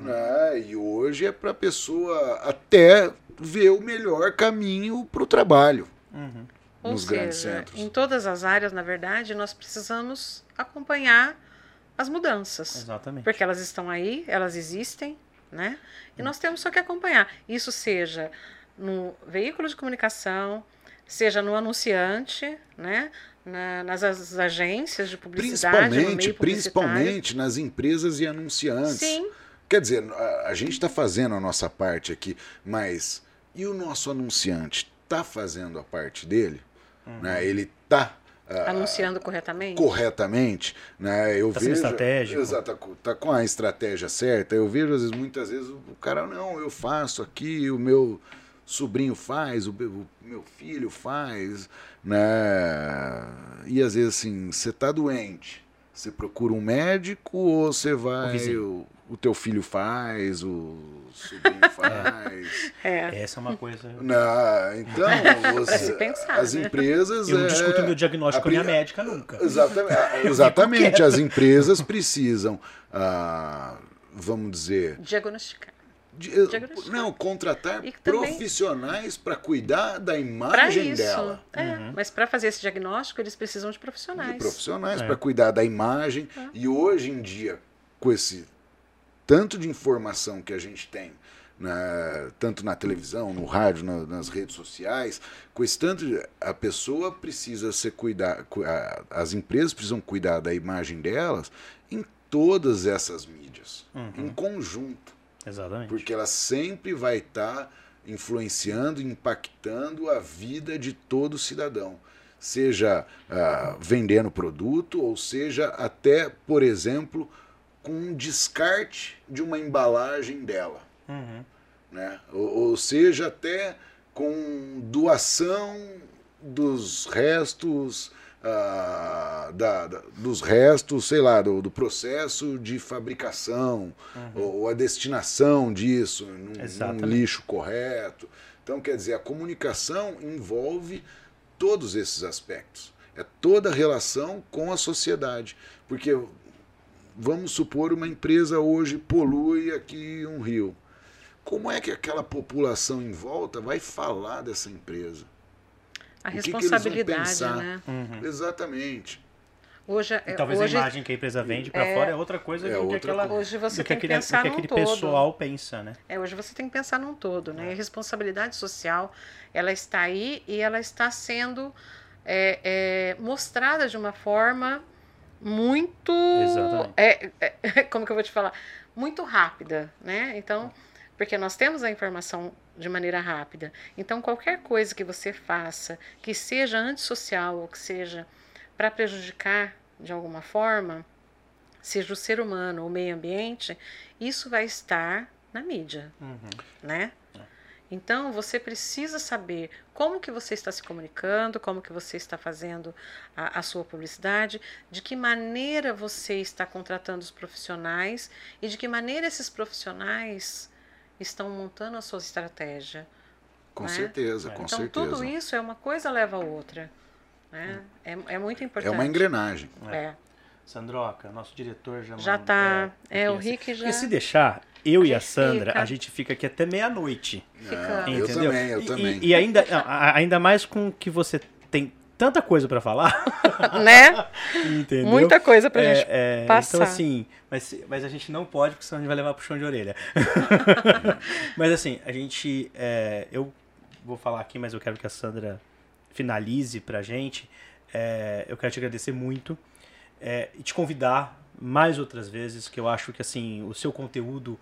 né? e hoje é para a pessoa até ver o melhor caminho para o trabalho Uhum. Ou nos grandes seja, centros. em todas as áreas, na verdade, nós precisamos acompanhar as mudanças. Exatamente. Porque elas estão aí, elas existem, né? E nós temos só que acompanhar. Isso seja no veículo de comunicação, seja no anunciante, né? Na- nas as- agências de publicidade, no Principalmente, principalmente nas empresas e anunciantes. Sim, Quer dizer, a, a gente está fazendo a nossa parte aqui, mas e o nosso anunciante está fazendo a parte dele? Uhum. Né? Ele está ah, Anunciando corretamente? corretamente, né? Eu Tá vejo, estratégico. Exato, tá, tá com a estratégia certa. Eu vejo às vezes, muitas vezes o cara não, eu faço aqui, o meu sobrinho faz, o, meu- o meu filho faz, né? E às vezes assim, você tá doente, você procura um médico ou você vai o, o teu filho faz, o sobrinho faz. É. Essa é uma coisa. Não, então, você- se pensar, as né? empresas. Eu não é, discuto meu diagnóstico com a minha pri- médica nunca. Exatamente, exatamente. as empresas precisam, ah, vamos dizer, Diagnosticar. De- Diagnosticar. não contratar E também- profissionais para cuidar da imagem isso. dela. É, Mas para fazer esse diagnóstico, eles precisam de profissionais. De profissionais É. para cuidar da imagem. E hoje em dia, com esse tanto de informação que a gente tem, né, tanto na televisão, no rádio, na- nas redes sociais, com esse tanto, de- a pessoa precisa ser cuidar, as empresas precisam cuidar da imagem delas em todas essas mídias, em conjunto. Exatamente. Porque ela sempre vai estar influenciando, impactando a vida de todo cidadão. Seja ah, vendendo produto, ou seja até, por exemplo, com um descarte de uma embalagem dela. Uhum. Né? Ou, ou seja até com doação dos restos. Ah, da- da- dos restos, sei lá, do, do processo de fabricação, ou, ou a destinação disso num, num lixo correto. Então, quer dizer, a comunicação envolve todos esses aspectos. É toda a relação com a sociedade. Porque, vamos supor, uma empresa hoje polui aqui um rio. Como é que aquela população em volta vai falar dessa empresa? A O que que eles vão responsabilidade, né? Uhum. Exatamente. Hoje, E talvez hoje, a imagem que a empresa vende para fora é outra coisa é do que outra aquela hoje você do que tem que aquele, do pensar que num aquele todo. pessoal pensa, né? É, hoje você tem que pensar num todo, né? A responsabilidade social, ela está aí e ela está sendo é, é, mostrada de uma forma muito... Exatamente. É, é, como que eu vou te falar? Muito rápida, né? Então, porque nós temos a informação de maneira rápida. Então, qualquer coisa que você faça, que seja antissocial ou que seja para prejudicar de alguma forma, seja o ser humano ou o meio ambiente, isso vai estar na mídia, Uhum. né? Então você precisa saber como que você está se comunicando, como que você está fazendo a, a sua publicidade, de que maneira você está contratando os profissionais e de que maneira esses profissionais estão montando a sua estratégia. Com Né? certeza, com então certeza. tudo isso é uma coisa leva a outra, né? É, é muito importante. é uma engrenagem. É. Sandroca, nosso diretor já Já tá. É, o porque Rick já. Porque se deixar, eu e a Sandra, fica. a gente fica aqui até meia-noite. Fica- Ah, eu também, eu E- também. E, e ainda, ainda mais com que você tem tanta coisa pra falar, né? entendeu? Muita coisa pra É, gente é, passar. Então, assim, mas, mas a gente não pode, porque senão a gente vai levar pro chão de orelha. mas, assim, a gente. é, eu vou falar aqui, mas eu quero que a Sandra finalize pra gente. É, eu quero te agradecer muito é, e te convidar mais outras vezes, que eu acho que, assim, o seu conteúdo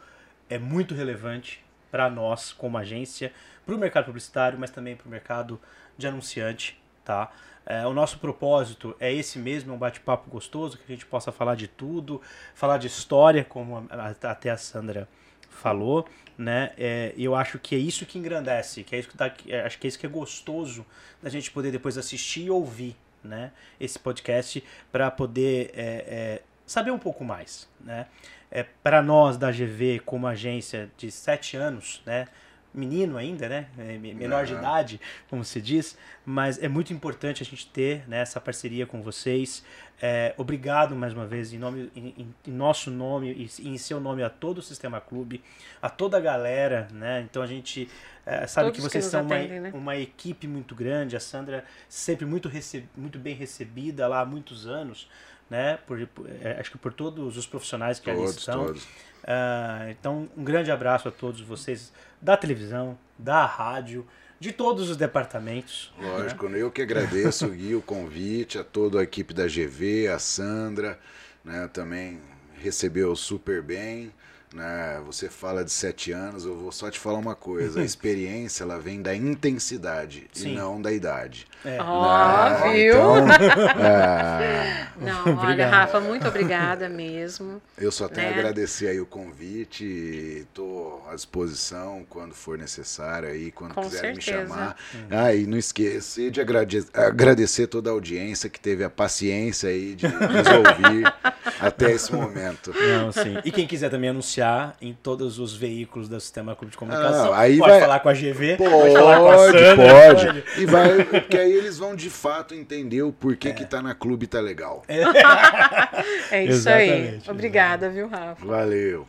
é muito relevante para nós, como agência, para o mercado publicitário, mas também para o mercado de anunciante, tá? É, o nosso propósito é esse mesmo, é um bate-papo gostoso, que a gente possa falar de tudo, falar de história, como até a Sandra falou, né? É, eu acho que é isso que engrandece, que é isso que dá, é, acho que é isso que é gostoso da gente poder depois assistir e ouvir, né? Esse podcast para poder é, é, saber um pouco mais, né? É, para nós da GV como agência de sete anos, né? Menino ainda, né? É, me- menor de idade, como se diz, mas é muito importante a gente ter né, essa parceria com vocês. É, obrigado mais uma vez em, nome, em, em- nosso nome e em seu nome a todo o Sistema Clube, a toda a galera, né? Então a gente é, sabe Todos que que vocês nos são uma, atendem, né? uma equipe muito grande, a Sandra sempre muito, rece- muito bem recebida lá há muitos anos, né? Por, por- é, acho que por todos os profissionais que ali Todos, estão. todos. Ah, então, um grande abraço a todos vocês da televisão, da rádio, de todos os departamentos. né? Lógico, eu que agradeço, Gui, o convite, a toda a equipe da GV, a Sandra, né, também recebeu super bem, né? Você fala de sete anos, eu vou só te falar uma coisa: a experiência ela vem da intensidade Sim. e não da idade. É. Ó, Né? viu? Então, é, Não, olha. Rafa, muito obrigada mesmo. eu só tenho a Né? agradecer aí o convite, estou à disposição quando for necessário aí, quando Com quiserem me chamar. Ah, e não esqueça de agrade- agradecer toda a audiência que teve a paciência aí de nos ouvir até esse momento. Não, sim. E quem quiser também anunciar em todos os veículos do Sistema Clube de Comunicação, Ah, aí pode vai- falar com a GV, Pode, pode falar com a Sandra, pode. E vai, porque aí eles vão de fato entender o porquê que tá na clube tá legal. É isso aí. Exatamente, Obrigada, viu, Rafa? Valeu.